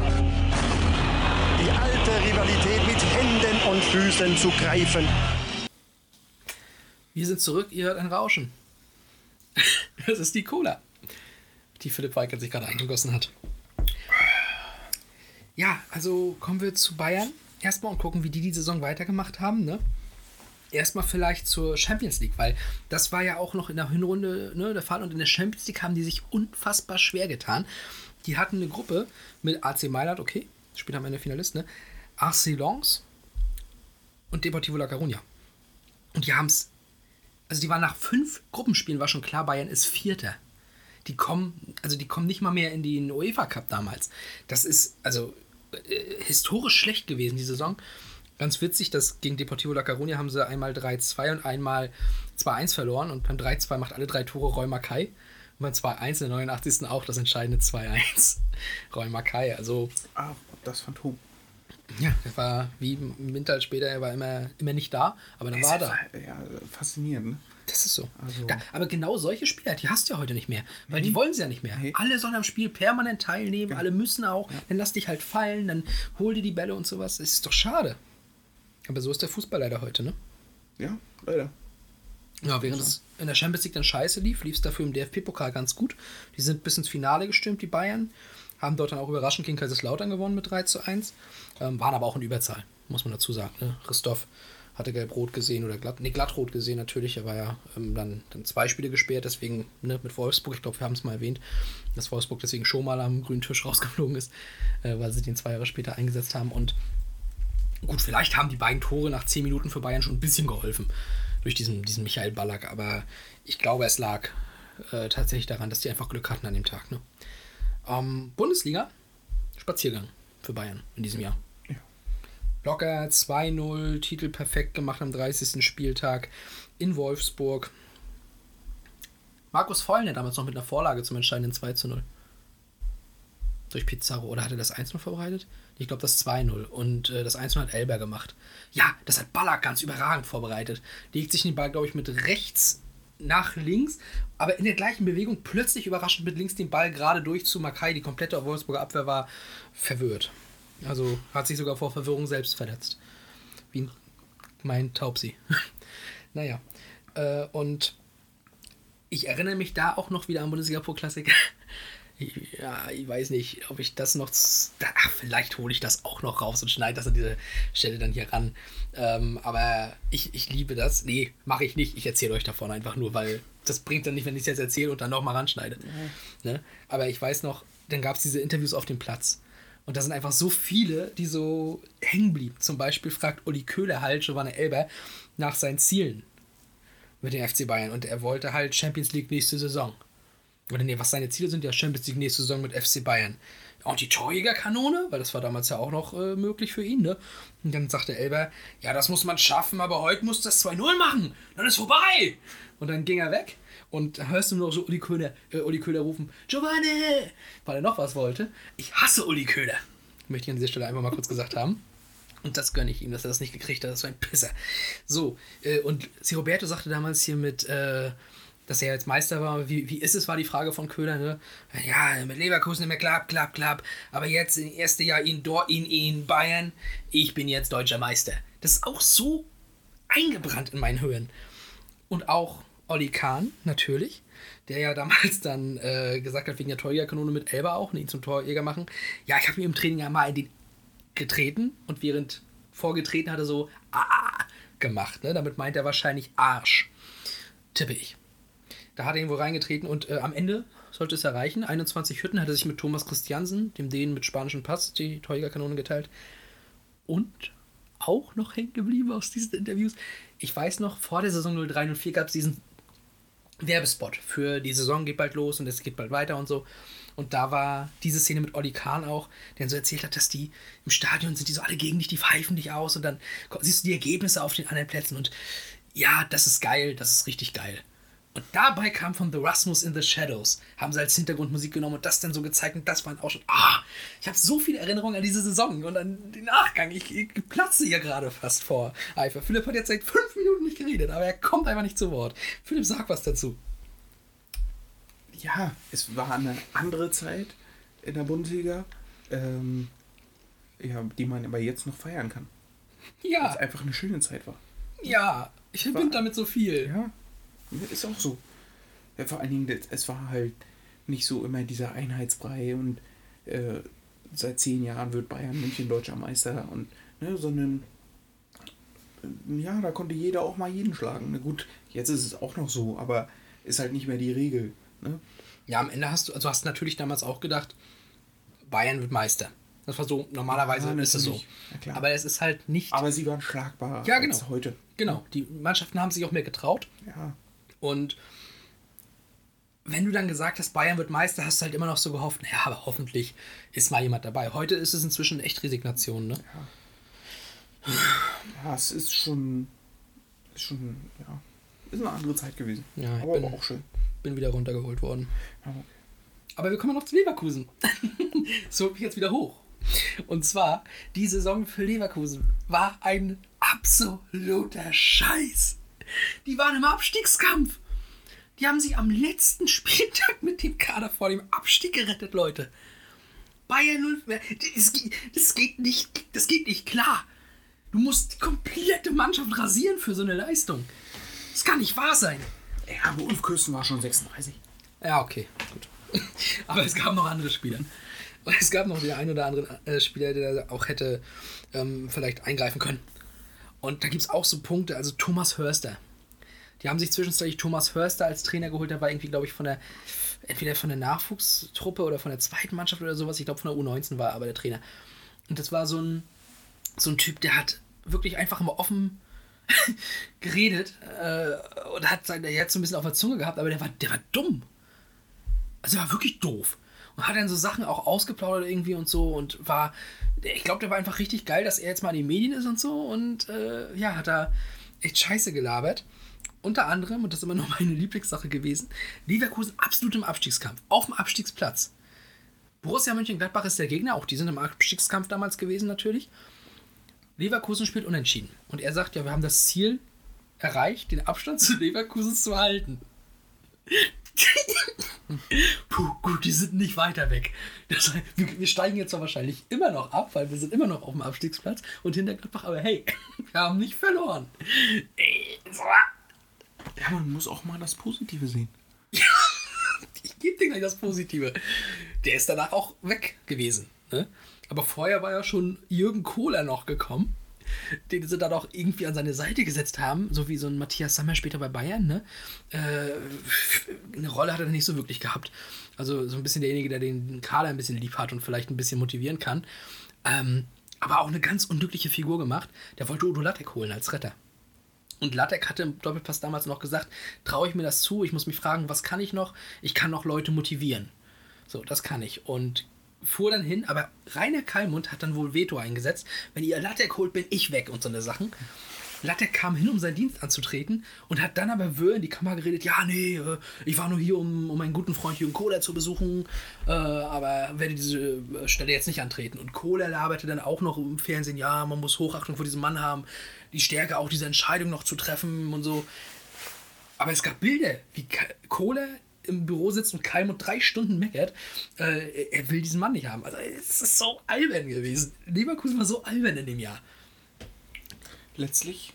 Die alte Rivalität mit Händen und Füßen zu greifen. Wir sind zurück, ihr hört ein Rauschen. Das ist die Cola, die Philipp Weigert sich gerade eingegossen hat. Ja, also kommen wir zu Bayern erstmal und gucken, wie die die Saison weitergemacht haben. Ne? Erstmal vielleicht zur Champions League, weil das war ja auch noch in der Hinrunde ne, der Fall und in der Champions League haben die sich unfassbar schwer getan. Die hatten eine Gruppe mit AC Mailand, okay, spielt am Ende Finalist, ne? AC Lens und Deportivo La Coruña. Und die haben es also die waren nach fünf Gruppenspielen, war schon klar, Bayern ist Vierter. Die kommen, also die kommen nicht mal mehr in den UEFA Cup damals. Das ist also äh, historisch schlecht gewesen, die Saison. Ganz witzig, dass gegen Deportivo La Coruña haben sie einmal 3-2 und einmal 2-1 verloren und beim 3-2 macht alle drei Tore Roy Mackay. Und beim 2-1 in der 89. auch das entscheidende 2-1. Roy Mackay, also Ah, das Phantom. ja, er war wie im Winter später, er war immer, immer nicht da, aber dann war er da. Ja, faszinierend, ne? Das ist so. Also- da, aber genau solche Spieler, die hast du ja heute nicht mehr. Weil die wollen sie ja nicht mehr. Nee. Alle sollen am Spiel permanent teilnehmen, alle müssen auch. Dann lass dich halt fallen, dann hol dir die Bälle und sowas. Das ist doch schade. Aber so ist der Fußball leider heute, ne? Ja, leider. Ja, während es in der Champions League dann scheiße lief, lief es dafür im DFB-Pokal ganz gut. Die sind bis ins Finale gestürmt, die Bayern. Haben dort dann auch überraschend gegen Kaiserslautern gewonnen mit 3 zu 1. Ähm, waren aber auch in Überzahl, muss man dazu sagen. Ne? Christoph hatte gelb-rot gesehen oder glatt, nee, glattrot gesehen natürlich. Er war ja ähm, dann, dann zwei Spiele gesperrt, deswegen ne, mit Wolfsburg. Ich glaube, wir haben es mal erwähnt, dass Wolfsburg deswegen schon mal am grünen Tisch rausgeflogen ist, äh, weil sie den zwei Jahre später eingesetzt haben. Und Gut, vielleicht haben die beiden Tore nach 10 Minuten für Bayern schon ein bisschen geholfen durch diesen, diesen Michael Ballack, aber ich glaube, es lag äh, tatsächlich daran, dass die einfach Glück hatten an dem Tag. Ne? Ähm, Bundesliga, Spaziergang für Bayern in diesem Jahr. Locker 2-0, Titel perfekt gemacht am 30. Spieltag in Wolfsburg. Markus Vollner damals noch mit einer Vorlage zum entscheidenden 2 0 durch Pizarro oder hat er das 1-0 vorbereitet? Ich glaube das 2-0 und äh, das 1-0 hat Elber gemacht. Ja, das hat Ballack ganz überragend vorbereitet. Legt sich den Ball, glaube ich, mit rechts nach links, aber in der gleichen Bewegung plötzlich überraschend mit links den Ball gerade durch zu Makai. Die komplette Wolfsburger Abwehr war verwirrt. Also hat sich sogar vor Verwirrung selbst verletzt. Wie mein Taubsi. naja. Äh, und ich erinnere mich da auch noch wieder am Bundesliga Pro Klassik. Ja, ich weiß nicht, ob ich das noch. Ach, vielleicht hole ich das auch noch raus und schneide das an dieser Stelle dann hier ran. Ähm, aber ich, ich liebe das. Nee, mache ich nicht. Ich erzähle euch davon einfach nur, weil das bringt dann nicht, wenn ich es jetzt erzähle und dann nochmal ranschneide. Ne? Aber ich weiß noch, dann gab es diese Interviews auf dem Platz. Und da sind einfach so viele, die so hängen blieben. Zum Beispiel fragt Uli Köhler halt Giovanni Elber nach seinen Zielen mit dem FC Bayern. Und er wollte halt Champions League nächste Saison. Oder nee, was seine Ziele sind, ja Champions League nächste Saison mit FC Bayern. Und die Torjägerkanone, weil das war damals ja auch noch äh, möglich für ihn, ne? Und dann sagte Elber, ja, das muss man schaffen, aber heute muss das 2-0 machen. Dann ist vorbei. Und dann ging er weg. Und da hörst du nur noch so Uli Köhler, äh, Uli Köhler rufen, Giovanni, weil er noch was wollte. Ich hasse Uli Köhler. Möchte ich an dieser Stelle einfach mal kurz gesagt haben. Und das gönne ich ihm, dass er das nicht gekriegt hat. Das war ein Pisser. So, äh, und Si Roberto sagte damals hier mit, äh, dass er jetzt Meister war. Wie, wie ist es, war die Frage von Köhler, ne? Ja, mit Leverkusen immer klapp, klapp, klapp. Aber jetzt im ersten Jahr in, Dor in, in Bayern, ich bin jetzt deutscher Meister. Das ist auch so eingebrannt in meinen Hören. Und auch Olli Kahn, natürlich, der ja damals dann äh, gesagt hat, wegen der Torjägerkanone mit Elba auch, ihn zum Torjäger machen. Ja, ich habe mir im Training ja mal in den getreten und während vorgetreten hat er so ah gemacht. Ne? Damit meint er wahrscheinlich Arsch. Tippe ich. Da hat er irgendwo reingetreten und äh, am Ende sollte es erreichen. 21 Hütten hat er sich mit Thomas Christiansen, dem Dänen mit spanischem Pass, die Torjägerkanone geteilt. Und auch noch hängen geblieben aus diesen Interviews. Ich weiß noch, vor der Saison 03-04 gab es diesen Werbespot für die Saison geht bald los und es geht bald weiter und so. Und da war diese Szene mit Olli Kahn auch, der so erzählt hat, dass die im Stadion sind, die so alle gegen dich, die pfeifen dich aus und dann siehst du die Ergebnisse auf den anderen Plätzen und ja, das ist geil, das ist richtig geil. Und dabei kam von The Rasmus in the Shadows, haben sie als Hintergrundmusik genommen und das dann so gezeigt und das war auch schon, ah, ich habe so viele Erinnerungen an diese Saison und an den Nachgang. Ich, ich platze hier gerade fast vor Eifer. Philipp hat jetzt seit fünf Minuten nicht geredet, aber er kommt einfach nicht zu Wort. Philipp, sag was dazu. Ja, es war eine andere Zeit in der Bundesliga, ähm, ja, die man aber jetzt noch feiern kann. Ja. Weil es einfach eine schöne Zeit war. Ja, ich verbinde damit so viel. Ja, ist auch so. Ja, vor allen Dingen, es war halt nicht so immer dieser Einheitsbrei und äh, seit zehn Jahren wird Bayern München deutscher Meister und ne, sondern äh, ja, da konnte jeder auch mal jeden schlagen. Na gut, jetzt ist es auch noch so, aber ist halt nicht mehr die Regel. Ne? Ja, am Ende hast du, also hast natürlich damals auch gedacht, Bayern wird Meister. Das war so, normalerweise Ja, ist es so. Ja. Aber es ist halt nicht. Aber sie waren schlagbarer Ja, genau. als heute. Genau, die Mannschaften haben sich auch mehr getraut. Ja. Und wenn du dann gesagt hast, Bayern wird Meister, hast du halt immer noch so gehofft, naja, aber hoffentlich ist mal jemand dabei. Heute ist es inzwischen echt Resignation, ne? Ja, es ist schon, ist schon, ja, ist eine andere Zeit gewesen. Ja, ich aber, bin- aber auch schön. Bin wieder runtergeholt worden. Ja. Aber wir kommen noch zu Leverkusen. so holt mich jetzt wieder hoch. Und zwar, die Saison für Leverkusen war ein absoluter Scheiß. Die waren im Abstiegskampf. Die haben sich am letzten Spieltag mit dem Kader vor dem Abstieg gerettet, Leute. Bayern 0. Das, geht- das geht nicht, das geht nicht klar. Du musst die komplette Mannschaft rasieren für so eine Leistung. Das kann nicht wahr sein. Ja, aber Ulf Kirsten war schon 36. Ja, okay, gut. Aber es gab noch andere Spieler. Es gab noch den einen oder anderen äh, Spieler, der auch hätte ähm, vielleicht eingreifen können. Und da gibt es auch so Punkte, also Thomas Hörster. Die haben sich zwischenzeitlich Thomas Hörster als Trainer geholt, der war irgendwie, glaube ich, von der, entweder von der Nachwuchstruppe oder von der zweiten Mannschaft oder sowas. Ich glaube, von der U19 war er aber der Trainer. Und das war so ein, so ein Typ, der hat wirklich einfach immer offen geredet äh, und hat seine jetzt so ein bisschen auf der Zunge gehabt, aber der war, der war dumm. Also er war wirklich doof. Hat dann so Sachen auch ausgeplaudert irgendwie und so und war, ich glaube, der war einfach richtig geil, dass er jetzt mal in den Medien ist und so und äh, ja, hat da echt scheiße gelabert. Unter anderem, und das ist immer noch meine Lieblingssache gewesen, Leverkusen absolut im Abstiegskampf, auf dem Abstiegsplatz. Borussia Mönchengladbach ist der Gegner, auch die sind im Abstiegskampf damals gewesen natürlich. Leverkusen spielt unentschieden. Und er sagt, ja, wir haben das Ziel erreicht, den Abstand zu Leverkusen zu halten. Puh, gut, die sind nicht weiter weg. Das heißt, wir, wir steigen jetzt zwar wahrscheinlich immer noch ab, weil wir sind immer noch auf dem Abstiegsplatz und hinter Gladbach, aber hey, wir haben nicht verloren. Ja, man muss auch mal das Positive sehen. Ich gebe dir gleich das Positive. Der ist danach auch weg gewesen. Ne? Aber vorher war ja schon Jürgen Kohler noch gekommen den sie dann auch irgendwie an seine Seite gesetzt haben, so wie so ein Matthias Sammer später bei Bayern, ne? Äh, eine Rolle hat er nicht so wirklich gehabt. Also so ein bisschen derjenige, der den Kader ein bisschen lieb hat und vielleicht ein bisschen motivieren kann. Ähm, aber auch eine ganz unglückliche Figur gemacht. Der wollte Udo Lattek holen als Retter. Und Lattek hatte im Doppelpass damals noch gesagt, traue ich mir das zu, ich muss mich fragen, was kann ich noch? Ich kann noch Leute motivieren. So, das kann ich. Und fuhr dann hin, aber Rainer Kalmund hat dann wohl Veto eingesetzt. Wenn ihr Lattek holt, bin ich weg und so eine Sachen. Lattek kam hin, um seinen Dienst anzutreten und hat dann aber Wöhr in die Kamera geredet, ja, nee, äh, ich war nur hier, um, um meinen guten Freund Jürgen Kohler zu besuchen, äh, aber werde diese äh, Stelle jetzt nicht antreten. Und Kohler laberte dann auch noch im Fernsehen, ja, man muss Hochachtung vor diesem Mann haben, die Stärke auch diese Entscheidung noch zu treffen und so. Aber es gab Bilder, wie Kohler im Büro sitzt und Kalmund drei Stunden meckert, äh, er will diesen Mann nicht haben. Also es ist so albern gewesen. Leverkusen war so albern in dem Jahr. Letztlich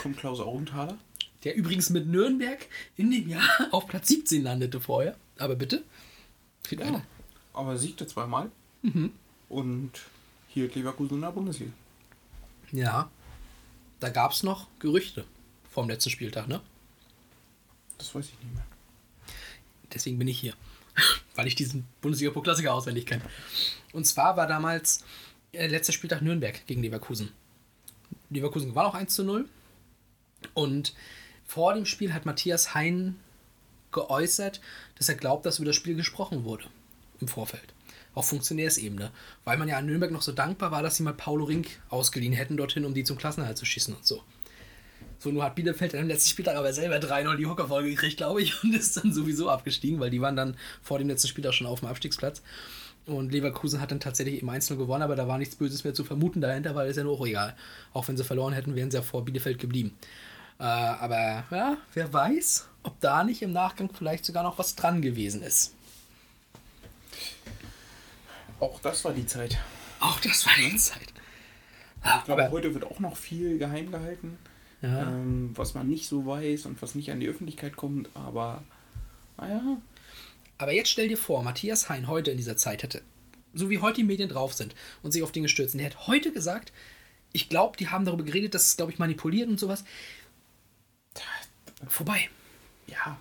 kommt Klaus Augenthaler. Der übrigens mit Nürnberg in dem Jahr auf Platz 17 landete vorher. Aber bitte. Geht ja, aber siegte zweimal. Mhm. Und hielt Leverkusen in der Bundesliga. Ja. Da gab es noch Gerüchte vom letzten Spieltag, ne? Das weiß ich nicht mehr. Deswegen bin ich hier. Weil ich diesen Bundesliga-Pro-Klassiker auswendig kenne. Und zwar war damals äh, letzter Spieltag Nürnberg gegen Leverkusen. Leverkusen gewann auch 1 zu 0. Und vor dem Spiel hat Matthias Hein geäußert, dass er glaubt, dass über das Spiel gesprochen wurde im Vorfeld. Auf Funktionärsebene. Weil man ja an Nürnberg noch so dankbar war, dass sie mal Paulo Rink ausgeliehen hätten dorthin, um die zum Klassenerhalt zu schießen und so. So, nur hat Bielefeld im letzten Spieltag aber selber 3-0 die Hockerfolge gekriegt, glaube ich, und ist dann sowieso abgestiegen, weil die waren dann vor dem letzten Spieltag schon auf dem Abstiegsplatz. Und Leverkusen hat dann tatsächlich im Einzelnen gewonnen, aber da war nichts Böses mehr zu vermuten dahinter, weil es ja nur auch egal. Auch wenn sie verloren hätten, wären sie ja vor Bielefeld geblieben. Äh, aber ja, wer weiß, ob da nicht im Nachgang vielleicht sogar noch was dran gewesen ist. Auch das war die Zeit. Auch das war die Zeit. Ich glaube, heute wird auch noch viel geheim gehalten, ja. ähm, was man nicht so weiß und was nicht an die Öffentlichkeit kommt, aber naja, aber jetzt stell dir vor, Matthias Hein heute in dieser Zeit hätte, so wie heute die Medien drauf sind und sich auf Dinge stürzen, der hätte heute gesagt, ich glaube, die haben darüber geredet, dass es, glaube ich, manipuliert und sowas. Vorbei. Ja.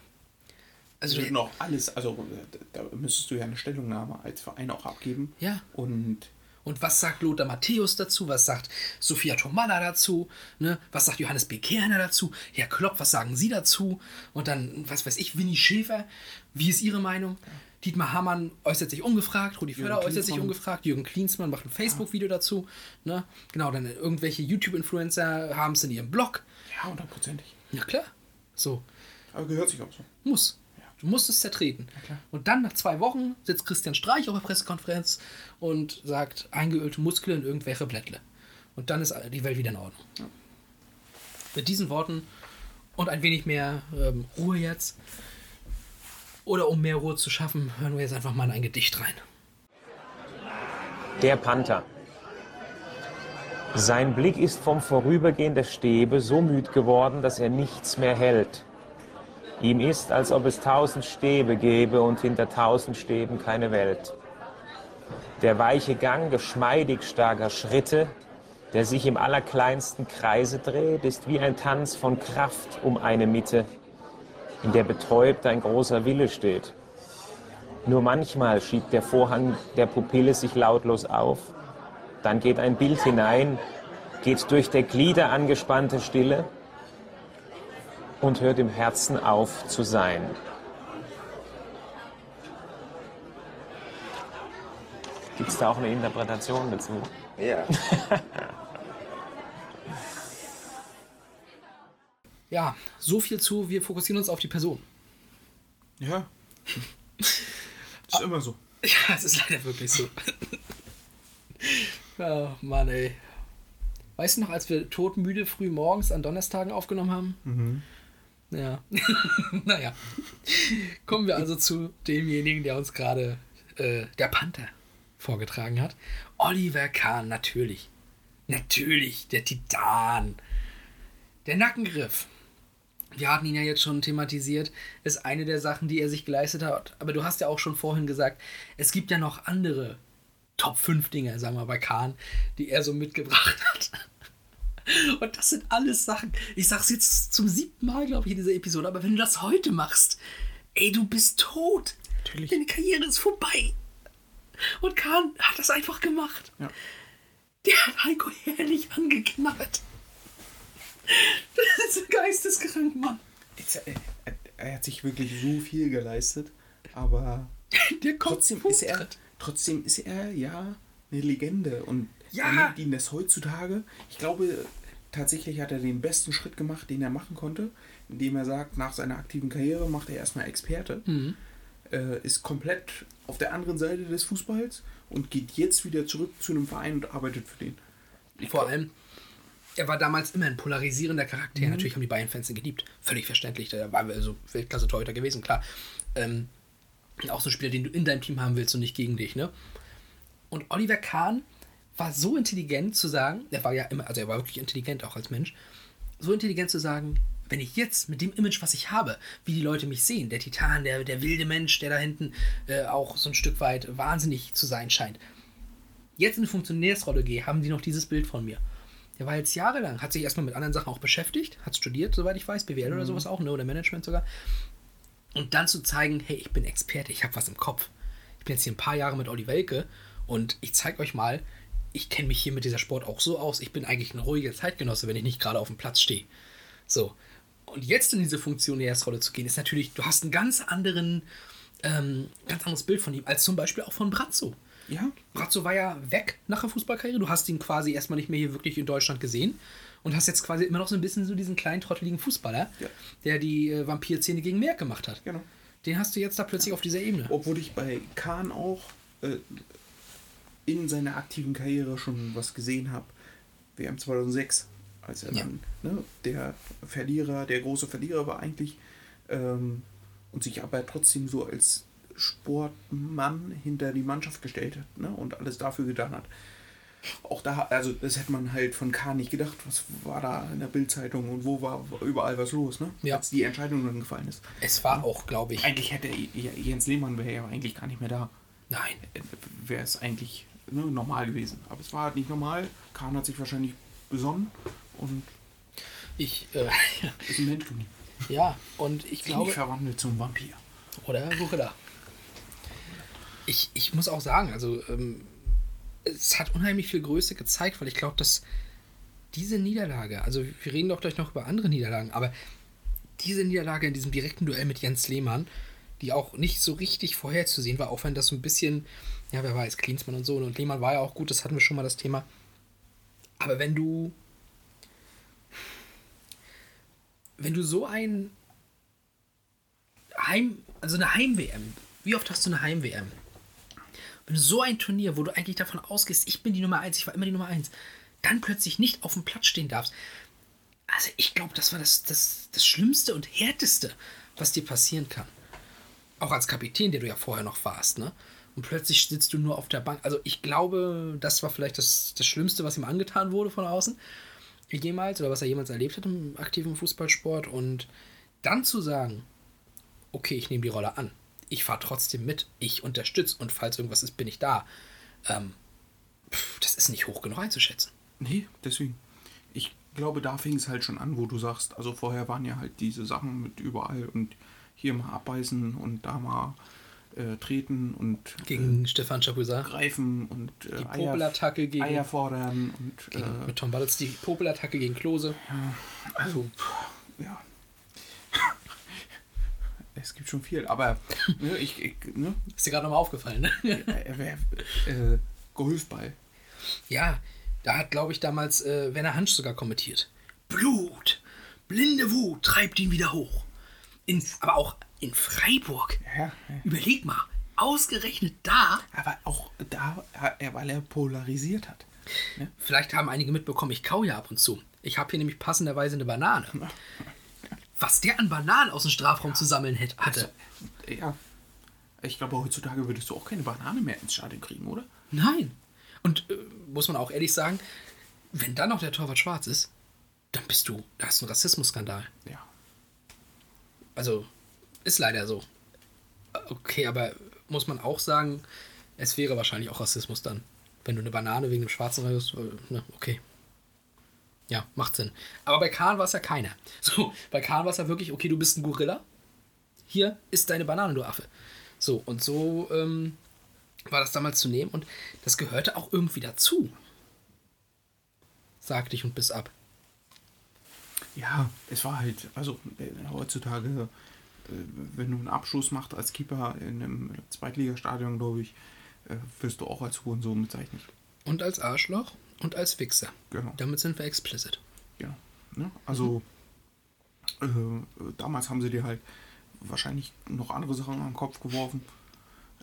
Also noch alles, also da müsstest du ja eine Stellungnahme als Verein auch abgeben. Ja. Und und was sagt Lothar Matthäus dazu? Was sagt Sophia Tomalla dazu? Ne? Was sagt Johannes B. Kerner dazu? Herr Klopp, was sagen Sie dazu? Und dann, was weiß ich, Winnie Schäfer, wie ist Ihre Meinung? Ja. Dietmar Hamann äußert sich ungefragt, Rudi Völler äußert sich ungefragt, Jürgen Klinsmann macht ein Facebook-Video ja. dazu. Ne? Genau, dann irgendwelche YouTube-Influencer haben es in ihrem Blog. Ja, hundertprozentig. Ja, klar. So. Aber gehört sich auch so. Muss. Du musst es zertreten. Und dann nach zwei Wochen sitzt Christian Streich auf der Pressekonferenz und sagt, eingeölte Muskeln und irgendwelche Blättle. Und dann ist die Welt wieder in Ordnung. Ja. Mit diesen Worten und ein wenig mehr ähm, Ruhe jetzt, oder um mehr Ruhe zu schaffen, hören wir jetzt einfach mal in ein Gedicht rein. Der Panther. Sein Blick ist vom Vorübergehen der Stäbe so müd geworden, dass er nichts mehr hält. Ihm ist, als ob es tausend Stäbe gäbe und hinter tausend Stäben keine Welt. Der weiche Gang geschmeidig starker Schritte, der sich im allerkleinsten Kreise dreht, ist wie ein Tanz von Kraft um eine Mitte, in der betäubt ein großer Wille steht. Nur manchmal schiebt der Vorhang der Pupille sich lautlos auf, dann geht ein Bild hinein, geht durch der Glieder angespannte Stille, und hört im Herzen auf zu sein. Gibt es da auch eine Interpretation dazu? Ja. ja, so viel zu, wir fokussieren uns auf die Person. Ja. ist immer so. Ja, es ist leider wirklich so. oh Mann, ey. Weißt du noch, als wir todmüde früh morgens an Donnerstagen aufgenommen haben? Mhm. Ja. naja. Kommen wir also zu demjenigen, der uns gerade äh, der Panther vorgetragen hat. Oliver Kahn, natürlich. Natürlich, der Titan. Der Nackengriff. Wir hatten ihn ja jetzt schon thematisiert, ist eine der Sachen, die er sich geleistet hat. Aber du hast ja auch schon vorhin gesagt, es gibt ja noch andere Top 5 Dinge, sagen wir bei Kahn, die er so mitgebracht hat. Und das sind alles Sachen. Ich sag's jetzt zum siebten Mal, glaube ich, in dieser Episode, aber wenn du das heute machst, ey, du bist tot. Natürlich. Deine Karriere ist vorbei. Und Kahn hat das einfach gemacht. Ja. Der hat Heiko herrlich angeknallt. Das ist geisteskrank, Mann. Äh, er, hat sich wirklich so viel geleistet, aber trotzdem ist er, trotzdem ist er ja eine Legende und Ja. nennt ihn das heutzutage. Ich glaube, tatsächlich hat er den besten Schritt gemacht, den er machen konnte, indem er sagt, nach seiner aktiven Karriere macht er erstmal Experte, Mhm. äh, ist komplett auf der anderen Seite des Fußballs und geht jetzt wieder zurück zu einem Verein und arbeitet für den. Vor allem, er war damals immer ein polarisierender Charakter. Mhm. Natürlich haben die Bayern-Fans ihn geliebt. Völlig verständlich. Der war also Weltklasse-Torhüter gewesen, klar. Ähm, auch so ein Spieler, den du in deinem Team haben willst und nicht gegen dich, ne? Und Oliver Kahn war so intelligent zu sagen, er war ja immer, also er war wirklich intelligent auch als Mensch, so intelligent zu sagen, wenn ich jetzt mit dem Image, was ich habe, wie die Leute mich sehen, der Titan, der, der wilde Mensch, der da hinten äh, auch so ein Stück weit wahnsinnig zu sein scheint, jetzt in eine Funktionärsrolle gehe, haben die noch dieses Bild von mir. Der war jetzt jahrelang, hat sich erstmal mit anderen Sachen auch beschäftigt, hat studiert, soweit ich weiß, BWL oder sowas auch, ne, oder Management sogar. Und dann zu zeigen, hey, ich bin Experte, ich habe was im Kopf. Ich bin jetzt hier ein paar Jahre mit Olli Welke und ich zeige euch mal, ich kenne mich hier mit dieser Sport auch so aus, ich bin eigentlich ein ruhiger Zeitgenosse, wenn ich nicht gerade auf dem Platz stehe. So. Und jetzt in diese Funktionärsrolle zu gehen, ist natürlich, du hast einen ganz anderen, ähm, ganz anderes Bild von ihm, als zum Beispiel auch von Brazzo. Ja, Brazzo war ja weg nach der Fußballkarriere. Du hast ihn quasi erstmal nicht mehr hier wirklich in Deutschland gesehen und hast jetzt quasi immer noch so ein bisschen so diesen kleinen trotteligen Fußballer, Ja. der die äh, Vampirzähne gegen Merck gemacht hat. genau. Den hast du jetzt da plötzlich auf dieser Ebene. Obwohl ich bei Kahn auch äh, in seiner aktiven Karriere schon was gesehen habe. WM 2006, als er Ja. dann ne, der Verlierer, der große Verlierer war eigentlich ähm, und sich aber trotzdem so als Sportmann hinter die Mannschaft gestellt hat ne, und alles dafür getan hat. Auch da, also das hätte man halt von Kahn nicht gedacht, was war da in der Bildzeitung und wo war überall was los, ne? Ja. Als die Entscheidung dann gefallen ist. Es war auch, glaube ich. Eigentlich hätte Jens Lehmann wäre ja eigentlich gar nicht mehr da. Nein. Wäre es eigentlich ne, normal gewesen. Aber es war halt nicht normal. Kahn hat sich wahrscheinlich besonnen und Ich, äh, ist ein Mensch geblieben. ja, und ich Glaube glaube. verwandelt zum Vampir. Oder Gorilla. Ich, ich muss auch sagen, also ähm, es hat unheimlich viel Größe gezeigt, weil ich glaube, dass diese Niederlage, also wir reden doch gleich noch über andere Niederlagen, aber diese Niederlage in diesem direkten Duell mit Jens Lehmann, die auch nicht so richtig vorherzusehen war, auch wenn das so ein bisschen, ja, wer weiß, Klinsmann und so, und Lehmann war ja auch gut, das hatten wir schon mal das Thema. Aber wenn du, wenn du so ein Heim, also eine Heim-WM, wie oft hast du eine Heim-WM? Wenn du so ein Turnier, wo du eigentlich davon ausgehst, ich bin die Nummer 1, ich war immer die Nummer 1, dann plötzlich nicht auf dem Platz stehen darfst. Also ich glaube, das war das, das, das Schlimmste und Härteste, was dir passieren kann. Auch als Kapitän, der du ja vorher noch warst, ne? Und plötzlich sitzt du nur auf der Bank. Also ich glaube, das war vielleicht das, das Schlimmste, was ihm angetan wurde von außen. Jemals, oder was er jemals erlebt hat im aktiven Fußballsport. Und dann zu sagen, okay, ich nehme die Rolle an. Ich fahre trotzdem mit. Ich unterstütze und falls irgendwas ist, bin ich da. Ähm, pff, das ist nicht hoch genug einzuschätzen. Nee, deswegen. Ich glaube, da fing es halt schon an, wo du sagst, also vorher waren ja halt diese Sachen mit überall und hier mal abbeißen und da mal äh, treten und Gegen Stefan Chapuisat. greifen und äh, Die Popelattacke gegen, Eier fordern und gegen äh, mit Tom Ballotz, die Popelattacke gegen Klose. Also, pff, ja. Es gibt schon viel, aber ne, ich, ich ne, Ist dir gerade nochmal aufgefallen, ne? wäre äh, Golfball. Ja, da hat, glaube ich, damals äh, Werner Hansch sogar kommentiert. Blut, blinde Wut treibt ihn wieder hoch. In, aber auch in Freiburg. Ja, ja. Überleg mal, ausgerechnet da. Aber auch da, weil er polarisiert hat. Vielleicht haben einige mitbekommen, ich kau ja ab und zu. Ich habe hier nämlich passenderweise eine Banane. Was der an Bananen aus dem Strafraum zu sammeln hätte, hatte. Ja. Ich glaube, heutzutage würdest du auch keine Banane mehr ins Stadion kriegen, oder? Nein. Und äh, muss man auch ehrlich sagen, wenn dann noch der Torwart schwarz ist, dann bist du, da hast du einen Rassismusskandal. Ja. Also, ist leider so. Okay, aber muss man auch sagen, es wäre wahrscheinlich auch Rassismus dann. Wenn du eine Banane wegen dem Schwarzen hast, äh, ne, okay. Ja, macht Sinn. Aber bei Kahn war es ja keiner. So, bei Kahn war es ja wirklich, okay, du bist ein Gorilla. Hier ist deine Banane, du Affe. So, und so ähm, war das damals zu nehmen und das gehörte auch irgendwie dazu. Sag dich und bis ab. Ja, es war halt, also äh, heutzutage, wenn du einen Abschluss machst als Keeper in einem Zweitligastadion, glaube ich, äh, wirst du auch als Hurensohn bezeichnet. Und als Arschloch und als Wichser. Genau. Damit sind wir explicit. Ja. Ne? Also, äh, damals haben sie dir halt wahrscheinlich noch andere Sachen an den Kopf geworfen.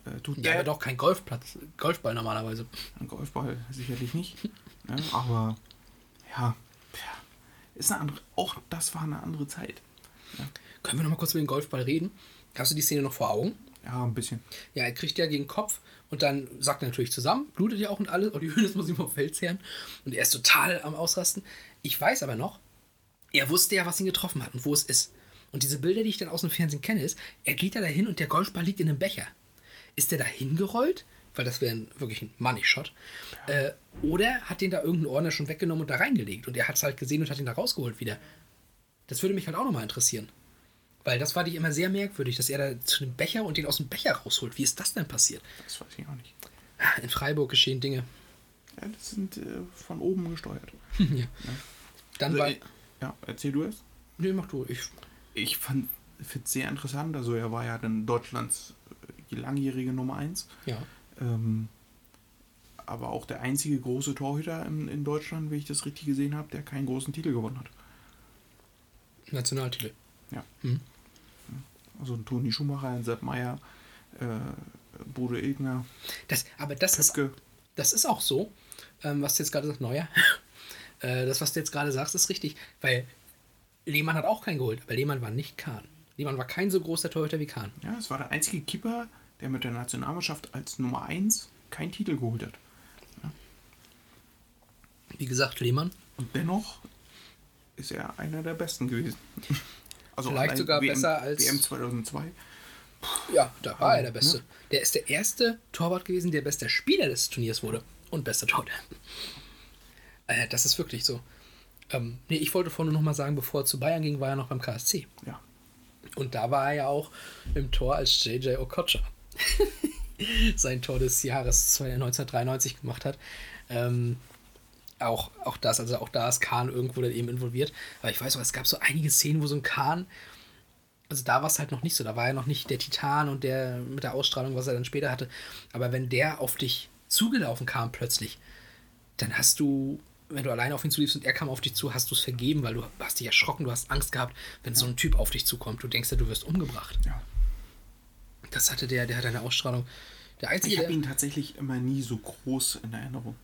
Äh, tut Ja, aber doch kein Golfplatz, Golfball normalerweise. Ein Golfball sicherlich nicht. ne? Aber ja, tja, ist eine andere, auch das war eine andere Zeit. Können wir noch mal kurz über den Golfball reden? Hast du die Szene noch vor Augen? Ja, ein bisschen. Ja, er kriegt ja gegen den Kopf und dann sackt er natürlich zusammen, blutet ja auch und alles. Und die Höhle muss ihm vom Feld zehren. Und er ist total am Ausrasten. Ich weiß aber noch, er wusste ja, was ihn getroffen hat und wo es ist. Und diese Bilder, die ich dann aus dem Fernsehen kenne, ist, er geht da dahin und der Golfball liegt in einem Becher. Ist der da hingerollt? Weil das wäre wirklich ein Money-Shot. Äh, oder hat den da irgendein Ordner schon weggenommen und da reingelegt? Und er hat es halt gesehen und hat ihn da rausgeholt wieder. Das würde mich halt auch nochmal interessieren. Weil das war die immer sehr merkwürdig, dass er da zu dem Becher und den aus dem Becher rausholt. Wie ist das denn passiert? Das weiß ich auch nicht. In Freiburg geschehen Dinge. Ja, das sind äh, von oben gesteuert. ja. Dann Also, war. äh, ja, erzähl du es. Nee, mach du. Ich, Ich fand es sehr interessant. Also er war ja dann Deutschlands äh, die langjährige Nummer 1. ja. Ähm, aber auch der einzige große Torhüter in, in Deutschland, wie ich das richtig gesehen habe, der keinen großen Titel gewonnen hat. Nationaltitel. Ja. Mhm. Also ein Toni Schumacher, ein Sepp Meier, äh, Bodo Ilgner, Das, aber das ist, das ist auch so, ähm, was du jetzt gerade sagst, neuer. äh, das, was du jetzt gerade sagst, ist richtig. Weil Lehmann hat auch keinen geholt, aber Lehmann war nicht Kahn. Lehmann war kein so großer Torhüter wie Kahn. Ja, es war der einzige Keeper, der mit der Nationalmannschaft als Nummer 1 keinen Titel geholt hat. Wie gesagt, Lehmann. Und dennoch ist er einer der Besten gewesen. Also Vielleicht sogar WM, besser als- WM 2002. Ja, da war er der ne? Beste. Der ist der erste Torwart gewesen, der bester Spieler des Turniers wurde. Und bester Torhüter. Äh, das ist wirklich so. Ähm, nee, ich wollte vorhin noch mal sagen, bevor er zu Bayern ging, war er noch beim KSC. Ja. Und da war er ja auch im Tor als JJ Okocha. Sein Tor des Jahres 1993 gemacht hat. Ähm, auch, auch das, also auch da ist Kahn irgendwo dann eben involviert. Aber ich weiß auch, es gab so einige Szenen, wo so ein Kahn, also da war es halt noch nicht so, da war er noch nicht der Titan und der mit der Ausstrahlung, was er dann später hatte. Aber wenn der auf dich zugelaufen kam plötzlich, dann hast du, wenn du alleine auf ihn zuliefst und er kam auf dich zu, hast du es vergeben, weil du hast dich erschrocken, du hast Angst gehabt, wenn so ein Typ auf dich zukommt. Du denkst ja, du wirst umgebracht. Ja. Das hatte der, der hat eine Ausstrahlung. Der einzige, Ich habe ihn tatsächlich immer nie so groß in Erinnerung.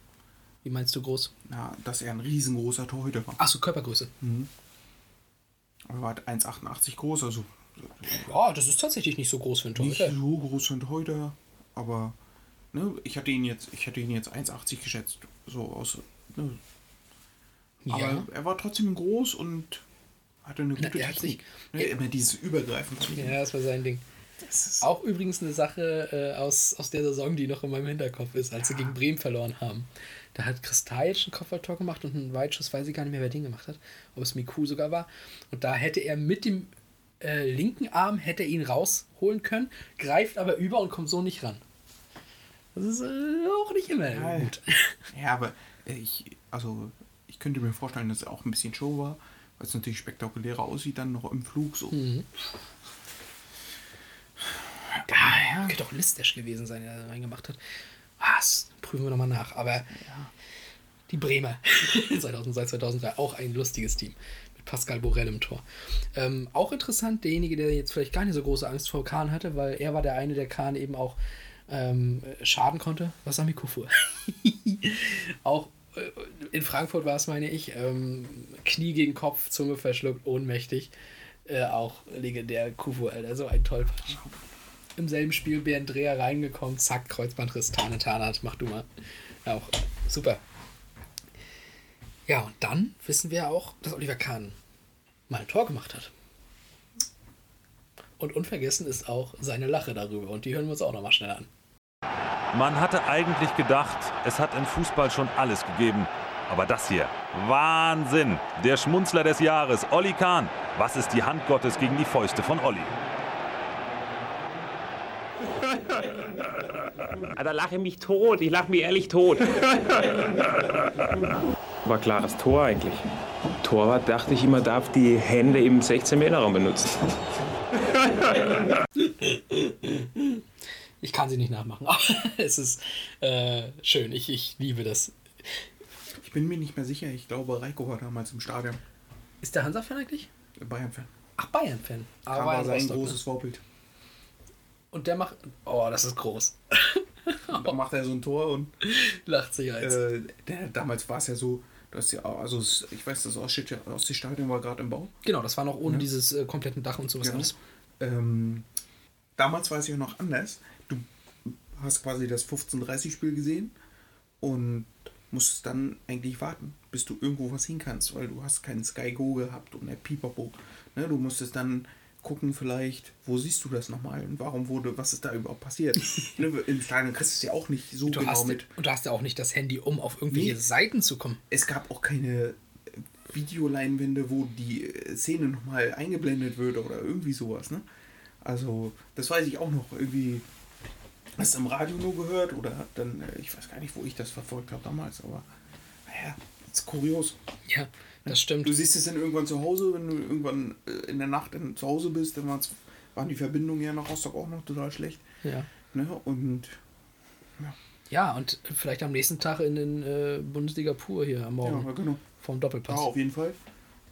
Wie meinst du groß? Ja, dass er ein riesengroßer Torhüter war. Achso, Körpergröße. Er war halt 1,88 groß, also Ja, das ist tatsächlich nicht so groß für einen nicht Torhüter. so groß für einen Torhüter, aber ne, ich hatte ihn jetzt, ich hätte ihn jetzt 1,80 geschätzt, so aus. Ne, aber Ja. er war trotzdem groß und hatte eine Na, gute er hat Technik. sich- ne, immer dieses Übergreifen. ich Ja, das war sein Ding. Auch übrigens eine Sache äh, aus, aus der Saison, die noch in meinem Hinterkopf ist, als sie gegen Bremen verloren haben. Da hat Kristajic ein Kopfballtor gemacht und einen Weitschuss, weiß ich gar nicht mehr, wer den gemacht hat. Ob es Miku sogar war. Und da hätte er mit dem äh, linken Arm hätte er ihn rausholen können, greift aber über und kommt so nicht ran. Das ist äh, auch nicht immer Ja, gut. Ja, aber äh, ich, also ich könnte mir vorstellen, dass es auch ein bisschen Show war, weil es natürlich spektakulärer aussieht, dann noch im Flug so. Mhm. Ja, Könnte auch Listesch gewesen sein, der da reingemacht hat. Was? Prüfen wir nochmal nach. Aber die Bremer 2002, 2003 auch ein lustiges Team. Mit Pascal Borel im Tor. Ähm, auch interessant, derjenige, der jetzt vielleicht gar nicht so große Angst vor Kahn hatte, weil er war der eine, der Kahn eben auch ähm, schaden konnte, was Amico fuhr. auch äh, in Frankfurt war es, meine ich, ähm, Knie gegen Kopf, Zunge verschluckt, ohnmächtig. Äh, auch legendär Kufu, Alter, so ein Tollpatsch. Im selben Spiel Bernd Dreher reingekommen, zack, Kreuzbandriss, Tane Tarnat, mach du mal. Auch super. Ja, und dann wissen wir auch, dass Oliver Kahn mal ein Tor gemacht hat. Und unvergessen ist auch seine Lache darüber. Und die hören wir uns auch nochmal schnell an. Man hatte eigentlich gedacht, es hat im Fußball schon alles gegeben. Aber das hier, Wahnsinn! Der Schmunzler des Jahres, Olli Kahn. Was ist die Hand Gottes gegen die Fäuste von Olli? Da lache ich mich tot, ich lache mich ehrlich tot. War klares Tor eigentlich. Torwart dachte ich immer, darf die Hände im 16-Meter-Raum benutzen. Ich kann sie nicht nachmachen, aber es ist äh, schön. Ich, ich liebe das. Ich bin mir nicht mehr sicher. Ich glaube, Reiko war damals im Stadion. Ist der Hansa-Fan eigentlich? Bayern-Fan. Ach, Bayern-Fan. Da war sein großes Vorbild. Und der macht. Oh, das ist groß. Da macht er so ein Tor und Lacht sich eins. äh, der, damals war es ja so, dass ja, also ich weiß, das Ostseestadion Ostseestadion war gerade im Bau. Genau, das war noch ohne Ja. dieses äh, kompletten Dach und sowas Genau. alles. Ähm, damals war es ja noch anders. Du hast quasi das 15:30-Spiel gesehen und musstest dann eigentlich warten, bis du irgendwo was hin kannst, weil du hast keinen Sky Go gehabt und der Pipapo. Ne, du musstest dann gucken vielleicht, wo siehst du das nochmal und warum wurde, was ist da überhaupt passiert. ne, Im Stadion kriegst du es ja auch nicht so Du genau hast, mit. und du hast ja auch nicht das Handy, um auf irgendwelche Nee. Seiten zu kommen. Es gab auch keine Videoleinwände, wo die äh, Szene nochmal eingeblendet wird oder irgendwie sowas. Ne? Also, das weiß ich auch noch. Irgendwie hast du im Radio nur gehört oder dann, äh, ich weiß gar nicht, wo ich das verfolgt habe damals, aber naja, ist kurios. Ja, das stimmt. Du siehst es dann irgendwann zu Hause, wenn du irgendwann äh, in der Nacht zu Hause bist, dann waren die Verbindungen ja nach Rostock auch noch total schlecht. Ja. Ne? Und Ja, und vielleicht am nächsten Tag in den äh, Bundesliga pur hier am Morgen. ja, genau. Vom Ja, Doppelpass. auf jeden Fall.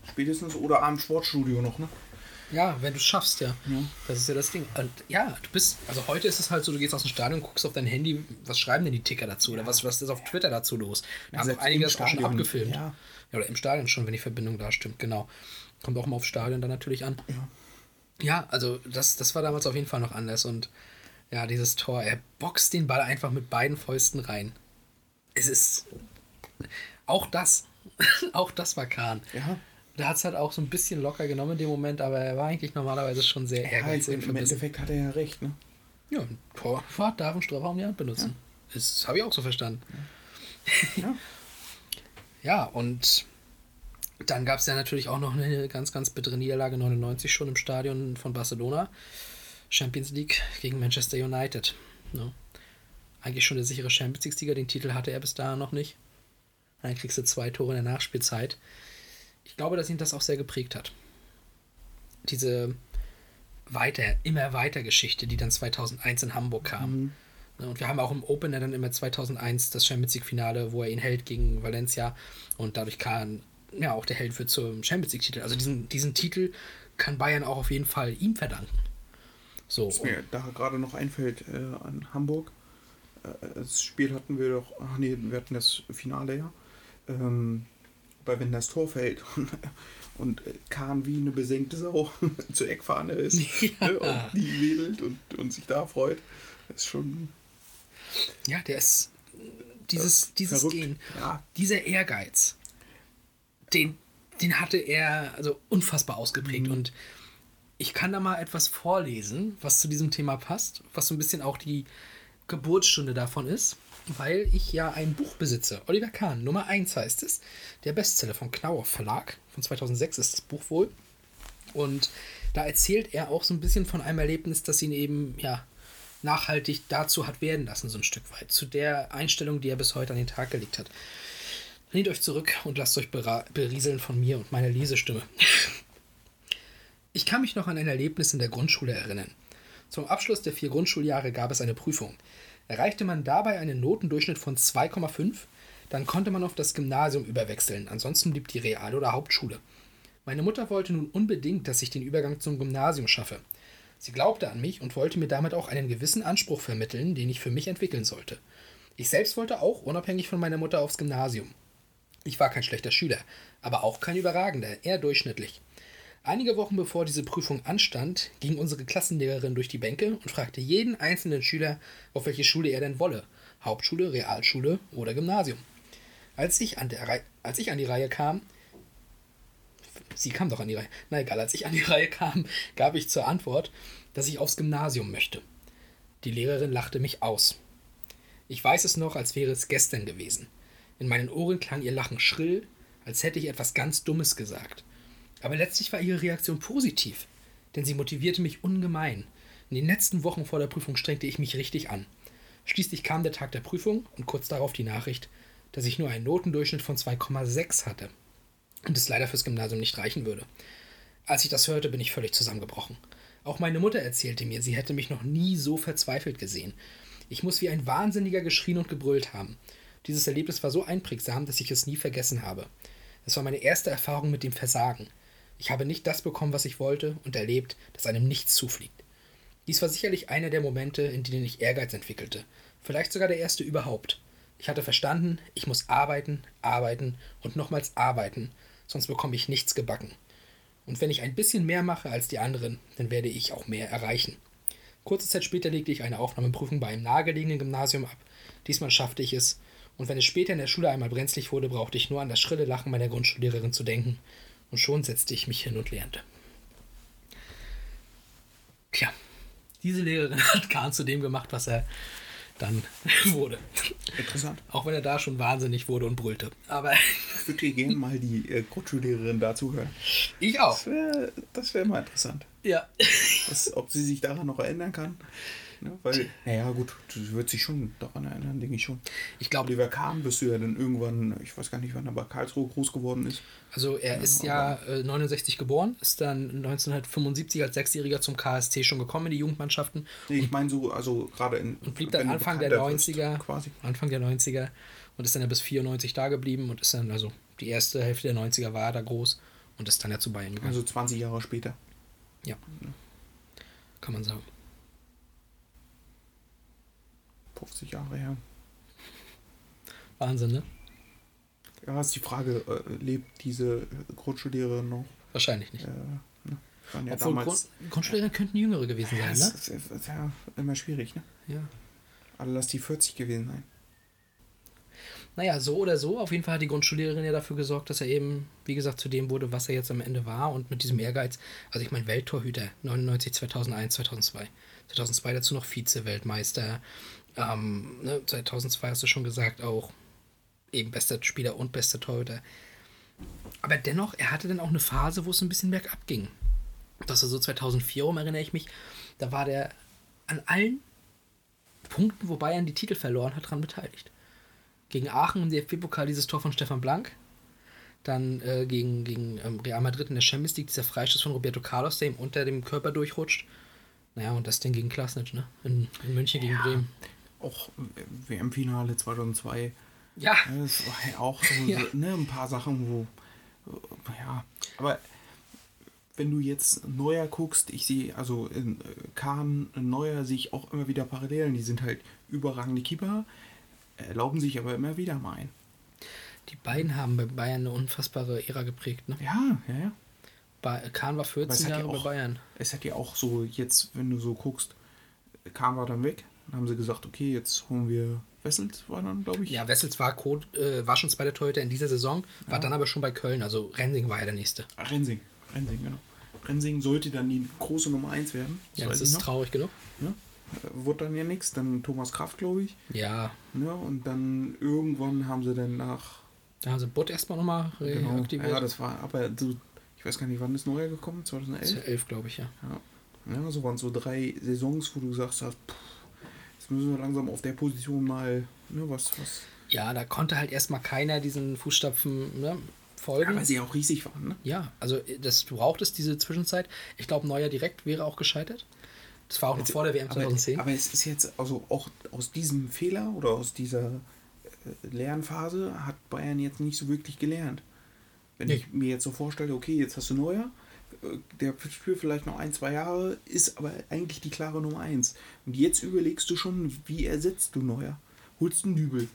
Spätestens oder abends Sportstudio noch, ne? Ja, wenn du es schaffst, ja. Ja. Das ist ja das Ding. Und ja, du bist, also heute ist es halt so, du gehst aus dem Stadion, guckst auf dein Handy, was schreiben denn die Ticker dazu oder was, was ist auf Twitter dazu los? Da haben auch einige das auch schon abgefilmt. ja. ja. Oder im Stadion schon, wenn die Verbindung da stimmt, genau. Kommt auch mal aufs Stadion dann natürlich an. Ja. Ja, also das, das war damals auf jeden Fall noch anders und ja, dieses Tor, er boxt den Ball einfach mit beiden Fäusten rein. Es ist auch das, auch das war Kahn. Ja. Da hat es halt auch so ein bisschen locker genommen in dem Moment, aber er war eigentlich normalerweise schon sehr Ja, ehrgeizig im. Endeffekt hat er ja recht, ne? Ja, ein Torwart darf einen Strafraum die Hand benutzen. Das habe ich auch so verstanden. Ja. Ja, und dann gab es ja natürlich auch noch eine ganz, ganz bittere Niederlage 99 schon im Stadion von Barcelona. Champions League gegen Manchester United. Ne? Eigentlich schon der sichere Champions League-Sieger, den Titel hatte er bis dahin noch nicht. Dann kriegst du zwei Tore in der Nachspielzeit. Ich glaube, dass ihn das auch sehr geprägt hat. Diese weiter, immer weiter Geschichte, die dann 2001 in Hamburg kam. Ne, Und wir haben auch im Opener dann immer 2001 das Champions League-Finale, wo er ihn hält gegen Valencia und dadurch kann ja auch der Held wird zum Champions League-Titel. Also diesen, diesen Titel kann Bayern auch auf jeden Fall ihm verdanken. So. Was mir da gerade noch einfällt äh, an Hamburg. Äh, das Spiel hatten wir doch, ach nee, wir hatten das Finale ja. Ähm, weil wenn das Tor fällt und, und Kahn wie eine besenkte Sau zur Eckfahne ist ne, und die wedelt und, und sich da freut, ist schon Ja, der ist dieses, dieses verrückt. Gehen, Ja. dieser Ehrgeiz, den, den hatte er also unfassbar ausgeprägt. Und ich kann da mal etwas vorlesen, was zu diesem Thema passt, was so ein bisschen auch die Geburtsstunde davon ist, weil ich ja ein Buch besitze. Oliver Kahn, Nummer 1 heißt es. Der Bestseller von Knauer Verlag. Von 2006 ist das Buch wohl. Und da erzählt er auch so ein bisschen von einem Erlebnis, das ihn eben, ja, nachhaltig dazu hat werden lassen, so ein Stück weit. Zu der Einstellung, die er bis heute an den Tag gelegt hat. Lehnt euch zurück und lasst euch berieseln von mir und meiner Lesestimme. Ich kann mich noch an ein Erlebnis in der Grundschule erinnern. Zum Abschluss der vier Grundschuljahre gab es eine Prüfung. Erreichte man dabei einen Notendurchschnitt von 2,5, dann konnte man auf das Gymnasium überwechseln, ansonsten blieb die Real- oder Hauptschule. Meine Mutter wollte nun unbedingt, dass ich den Übergang zum Gymnasium schaffe. Sie glaubte an mich und wollte mir damit auch einen gewissen Anspruch vermitteln, den ich für mich entwickeln sollte. Ich selbst wollte auch, unabhängig von meiner Mutter, aufs Gymnasium. Ich war kein schlechter Schüler, aber auch kein überragender, eher durchschnittlich. Einige Wochen bevor diese Prüfung anstand, ging unsere Klassenlehrerin durch die Bänke und fragte jeden einzelnen Schüler, auf welche Schule er denn wolle. Hauptschule, Realschule oder Gymnasium. Als ich an, der Rei- als ich an die Reihe kam, sie kam doch an die Reihe, na egal, als ich an die Reihe kam, gab ich zur Antwort, dass ich aufs Gymnasium möchte. Die Lehrerin lachte mich aus. Ich weiß es noch, als wäre es gestern gewesen. In meinen Ohren klang ihr Lachen schrill, als hätte ich etwas ganz Dummes gesagt. Aber letztlich war ihre Reaktion positiv, denn sie motivierte mich ungemein. In den letzten Wochen vor der Prüfung strengte ich mich richtig an. Schließlich kam der Tag der Prüfung und kurz darauf die Nachricht, dass ich nur einen Notendurchschnitt von 2,6 hatte und es leider fürs Gymnasium nicht reichen würde. Als ich das hörte, bin ich völlig zusammengebrochen. Auch meine Mutter erzählte mir, sie hätte mich noch nie so verzweifelt gesehen. Ich muss wie ein Wahnsinniger geschrien und gebrüllt haben. Dieses Erlebnis war so einprägsam, dass ich es nie vergessen habe. Es war meine erste Erfahrung mit dem Versagen. Ich habe nicht das bekommen, was ich wollte, und erlebt, dass einem nichts zufliegt. Dies war sicherlich einer der Momente, in denen ich Ehrgeiz entwickelte. Vielleicht sogar der erste überhaupt. Ich hatte verstanden, ich muss arbeiten, arbeiten und nochmals arbeiten, sonst bekomme ich nichts gebacken. Und wenn ich ein bisschen mehr mache als die anderen, dann werde ich auch mehr erreichen. Kurze Zeit später legte ich eine Aufnahmeprüfung bei einem nahegelegenen Gymnasium ab. Diesmal schaffte ich es, und wenn es später in der Schule einmal brenzlig wurde, brauchte ich nur an das schrille Lachen meiner Grundschullehrerin zu denken, und schon setzte ich mich hin und lernte. Tja, diese Lehrerin hat Kahn zu dem gemacht, was er dann wurde. Interessant. Auch wenn er da schon wahnsinnig wurde und brüllte. Aber Ich würde gerne mal die äh, Grundschullehrerin dazu hören. ich auch. Das wäre wär mal interessant. Ja. Was, ob sie sich daran noch erinnern kann. Ne? Weil, naja, gut, sie wird sich schon daran erinnern, denke ich schon. Ich glaube, Oliver Kahn bist du ja dann irgendwann, ich weiß gar nicht, wann er bei Karlsruhe groß geworden ist. also er ist ja äh, 69 geboren, ist dann 1975 als Sechsjähriger zum KSC schon gekommen in die Jugendmannschaften Nee, ich meine so, also gerade in. und blieb dann du Anfang der bekannter wirst, 90er, Quasi. Anfang der 90er und ist dann ja bis 94 da geblieben und ist dann, also die erste Hälfte der 90er war er da groß und ist dann ja zu Bayern gegangen. Also 20 Jahre später. ja. Kann man sagen. 50 Jahre her. Wahnsinn, ne? Ja, ist die Frage, äh, lebt diese Grundschullehrerin noch? Wahrscheinlich nicht. Äh, ne? Ja Obwohl damals. Grund, Grundschullehrer könnten Jüngere gewesen ja, sein, ne? ist, es ist ja immer schwierig, ne? Ja. Alle lass die 40 gewesen sein. Naja, so oder so, auf jeden Fall hat die Grundschullehrerin ja dafür gesorgt, dass er eben, wie gesagt, zu dem wurde, was er jetzt am Ende war und mit diesem Ehrgeiz, also ich meine, Welttorhüter, 99, 2001, 2002. 2002 dazu noch Vize-Weltmeister. Ähm, ne, 2002 hast du schon gesagt, auch eben bester Spieler und bester Torhüter. Aber dennoch, er hatte dann auch eine Phase, wo es ein bisschen bergab ging. Das ist so 2004 rum, erinnere ich mich. Da war der an allen Punkten, wo Bayern die Titel verloren hat, dran beteiligt. Gegen Aachen im DFB-Pokal dieses Tor von Stefan Blank. Dann äh, gegen, gegen ähm, Real Madrid in der Champions League dieser Freistoß von Roberto Carlos, der ihm unter dem Körper durchrutscht. Naja, und das Ding gegen Klasnitsch, ne? In, in München gegen Bremen. Auch WM-Finale 2002. Ja, Das war ja auch so, Ja. ne, ein paar Sachen, wo. Ja, aber wenn du jetzt Neuer guckst, ich sehe, also in äh, Kahn, Neuer sehe ich auch immer wieder Parallelen. Die sind halt überragende Keeper, erlauben sich aber immer wieder mal ein. die beiden haben bei Bayern eine unfassbare Ära geprägt, ne? Ja, ja, ja. Ba Kahn war Aber 14 es hat ja Jahre bei auch- Bayern. Es hat ja auch so, jetzt, wenn du so guckst, Kahn war dann weg. Dann haben sie gesagt, okay, jetzt holen wir Wessels, war dann, glaube ich. Ja, Wessels war, Code, äh, war schon zweiter Torhüter in dieser Saison, war dann aber schon bei Köln, also Rensing war ja der nächste. Ah, Rensing. Rensing, genau. Rensing sollte dann die große Nummer 1 werden. Ja, weiß das ist noch. traurig genug. Ne? Äh, Wurde dann ja nichts. Dann Thomas Kraft, glaube ich. Ja, Ne? Und dann irgendwann haben sie dann nach. da haben sie Butt erstmal nochmal Genau, reaktiviert. ja, das war aber so. Ich weiß gar nicht, wann ist Neuer gekommen? 2011? 11, glaube ich, ja. Ja. ja, so waren so drei Saisons, wo du gesagt hast, pff, jetzt müssen wir langsam auf der Position mal ne, was. was Ja, da konnte halt erstmal keiner diesen Fußstapfen ne, ja, folgen. weil sie auch riesig waren. Ne? Ja, also das, du brauchtest diese Zwischenzeit. Ich glaube, Neuer direkt wäre auch gescheitert. Das war auch noch vor der WM aber, 2010. aber es ist jetzt, also auch aus diesem Fehler oder aus dieser äh, Lernphase hat Bayern jetzt nicht so wirklich gelernt. Wenn Nee. ich mir jetzt so vorstelle, okay, jetzt hast du Neuer, äh, der spielt vielleicht noch ein, zwei Jahre, ist aber eigentlich die klare Nummer eins. Und jetzt überlegst du schon, wie ersetzt du Neuer? Holst einen Dübel.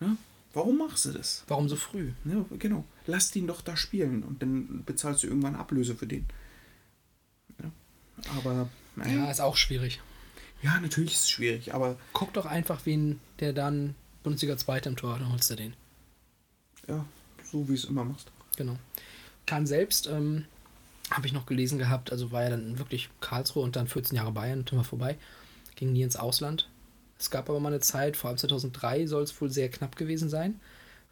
Ne? Warum machst du das? Warum so früh? Ne, genau. Lass den doch da spielen und dann bezahlst du irgendwann Ablöse für den. Ja. Aber, naja. Ja, ist auch schwierig. Ja, natürlich ist es schwierig, aber Guck doch einfach, wen der dann Bundesliga Zweiter im Tor hat, dann holst du den. ja, so wie es immer machst. Genau. Kahn selbst, ähm, habe ich noch gelesen gehabt, also war ja dann wirklich Karlsruhe und dann 14 Jahre Bayern, war vorbei, ging nie ins Ausland. Es gab aber mal eine Zeit, vor allem 2003 soll es wohl sehr knapp gewesen sein.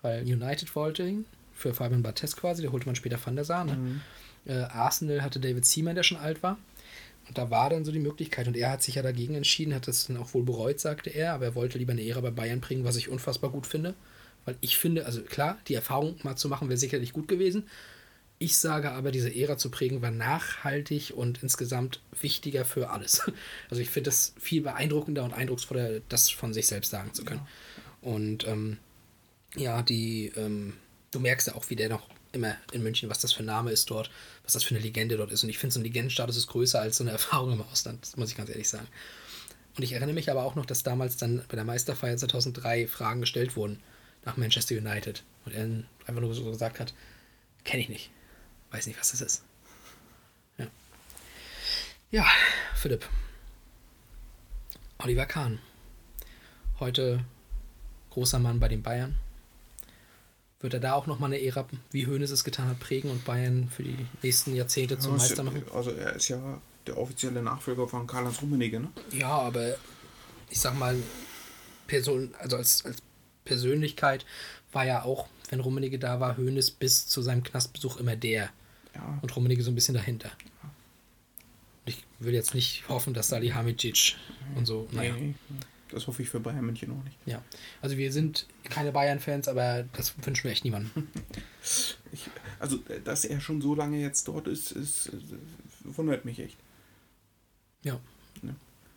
weil United wollte ihn für Fabian Barthez quasi, der holte man später Van der Sar. Ne? Äh, Arsenal hatte David Seaman, der schon alt war. Und da war dann so die Möglichkeit. Und er hat sich ja dagegen entschieden, hat das dann auch wohl bereut, sagte er. Aber er wollte lieber eine Ära bei Bayern bringen, was ich unfassbar gut finde. Weil ich finde, also klar, die Erfahrung mal zu machen, wäre sicherlich gut gewesen. Ich sage aber, diese Ära zu prägen war nachhaltig und insgesamt wichtiger für alles. Also ich finde das viel beeindruckender und eindrucksvoller, das von sich selbst sagen zu können. Und ähm, ja, die, ähm, du merkst ja auch, wie der noch immer in München, was das für ein Name ist dort, was das für eine Legende dort ist. Und ich finde, so ein Legendenstatus ist größer als so eine Erfahrung im Ausland, das muss ich ganz ehrlich sagen. Und ich erinnere mich aber auch noch, dass damals dann bei der Meisterfeier 2003 Fragen gestellt wurden nach Manchester United. Und er einfach nur so gesagt hat, kenne ich nicht. Weiß nicht, was das ist. Ja. Ja, Philipp. Oliver Kahn. Heute großer Mann bei den Bayern. Wird er da auch nochmal eine Ära, wie Hoeneß es getan hat, prägen und Bayern für die nächsten Jahrzehnte zum Ja, Meister ist- machen? Also er ist ja der offizielle Nachfolger von Karl-Heinz Rummenigge, ne? Ja, aber ich sag mal, Person, also als, als Persönlichkeit war ja auch, wenn Rummenigge da war, Hoeneß bis zu seinem Knastbesuch immer der. Ja. Und Rummenigge so ein bisschen dahinter. Und ich will jetzt nicht hoffen, dass Salihamidzic und so, naja. Nee, das hoffe ich für Bayern München auch nicht. Ja, also wir sind keine Bayern-Fans, aber das wünschen wir echt niemandem. Ich, also, dass er schon so lange jetzt dort ist, ist wundert mich echt. Ja. Ne?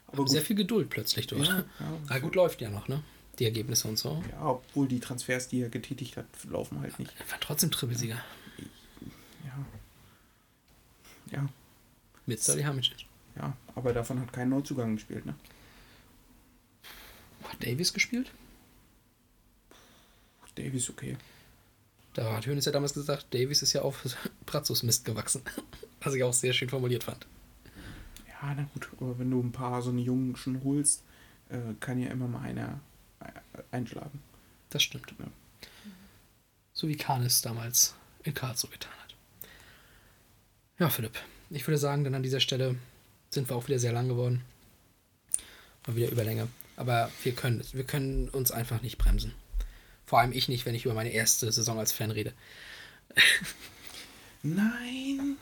Aber sehr viel Geduld plötzlich durch. Ja, Ja, ja. gut läuft ja noch, ne? Die Ergebnisse und so. Ja, obwohl die Transfers, die er getätigt hat, laufen halt nicht. Er war trotzdem Trippelsieger. Ja. Ja, Mit Salihamidzic. ja, aber davon hat kein Neuzugang gespielt, ne? Hat Davies gespielt? Davies okay. Da hat Hönes ja damals gesagt, Davies ist ja auf Brazos Mist gewachsen. Was ich auch sehr schön formuliert fand. Ja, na gut, aber wenn du ein paar so eine Jungen schon holst, äh, kann ja immer mal einer einschlagen. Das stimmt. Ja. So wie Kahn es damals in Karlsruhe getan hat. Ja, Philipp, ich würde sagen, dann an dieser Stelle sind wir auch wieder sehr lang geworden. Mal wieder Überlänge. Aber wir können, wir können uns einfach nicht bremsen. Vor allem ich nicht, wenn ich über meine erste Saison als Fan rede. Nein,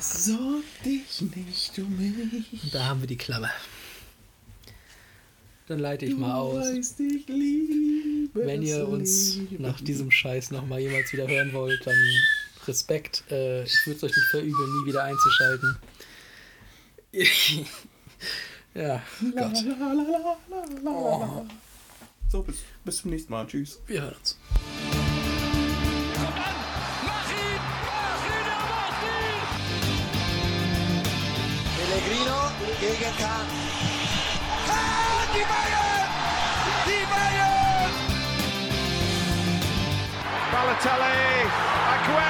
sorg dich nicht um mich. Da haben wir die Klammer. Dann leite ich mal aus. Weißt, ich liebe Wenn ihr uns Leben. nach diesem Scheiß nochmal jemals wieder hören wollt, dann Respekt. Äh, ich würde es euch nicht verübeln, nie wieder einzuschalten. ja, Gott. Oh, So, bis, bis zum nächsten Mal. Tschüss. wir hören uns. Pellegrino gegen Kahn. Balotelli, Aguero!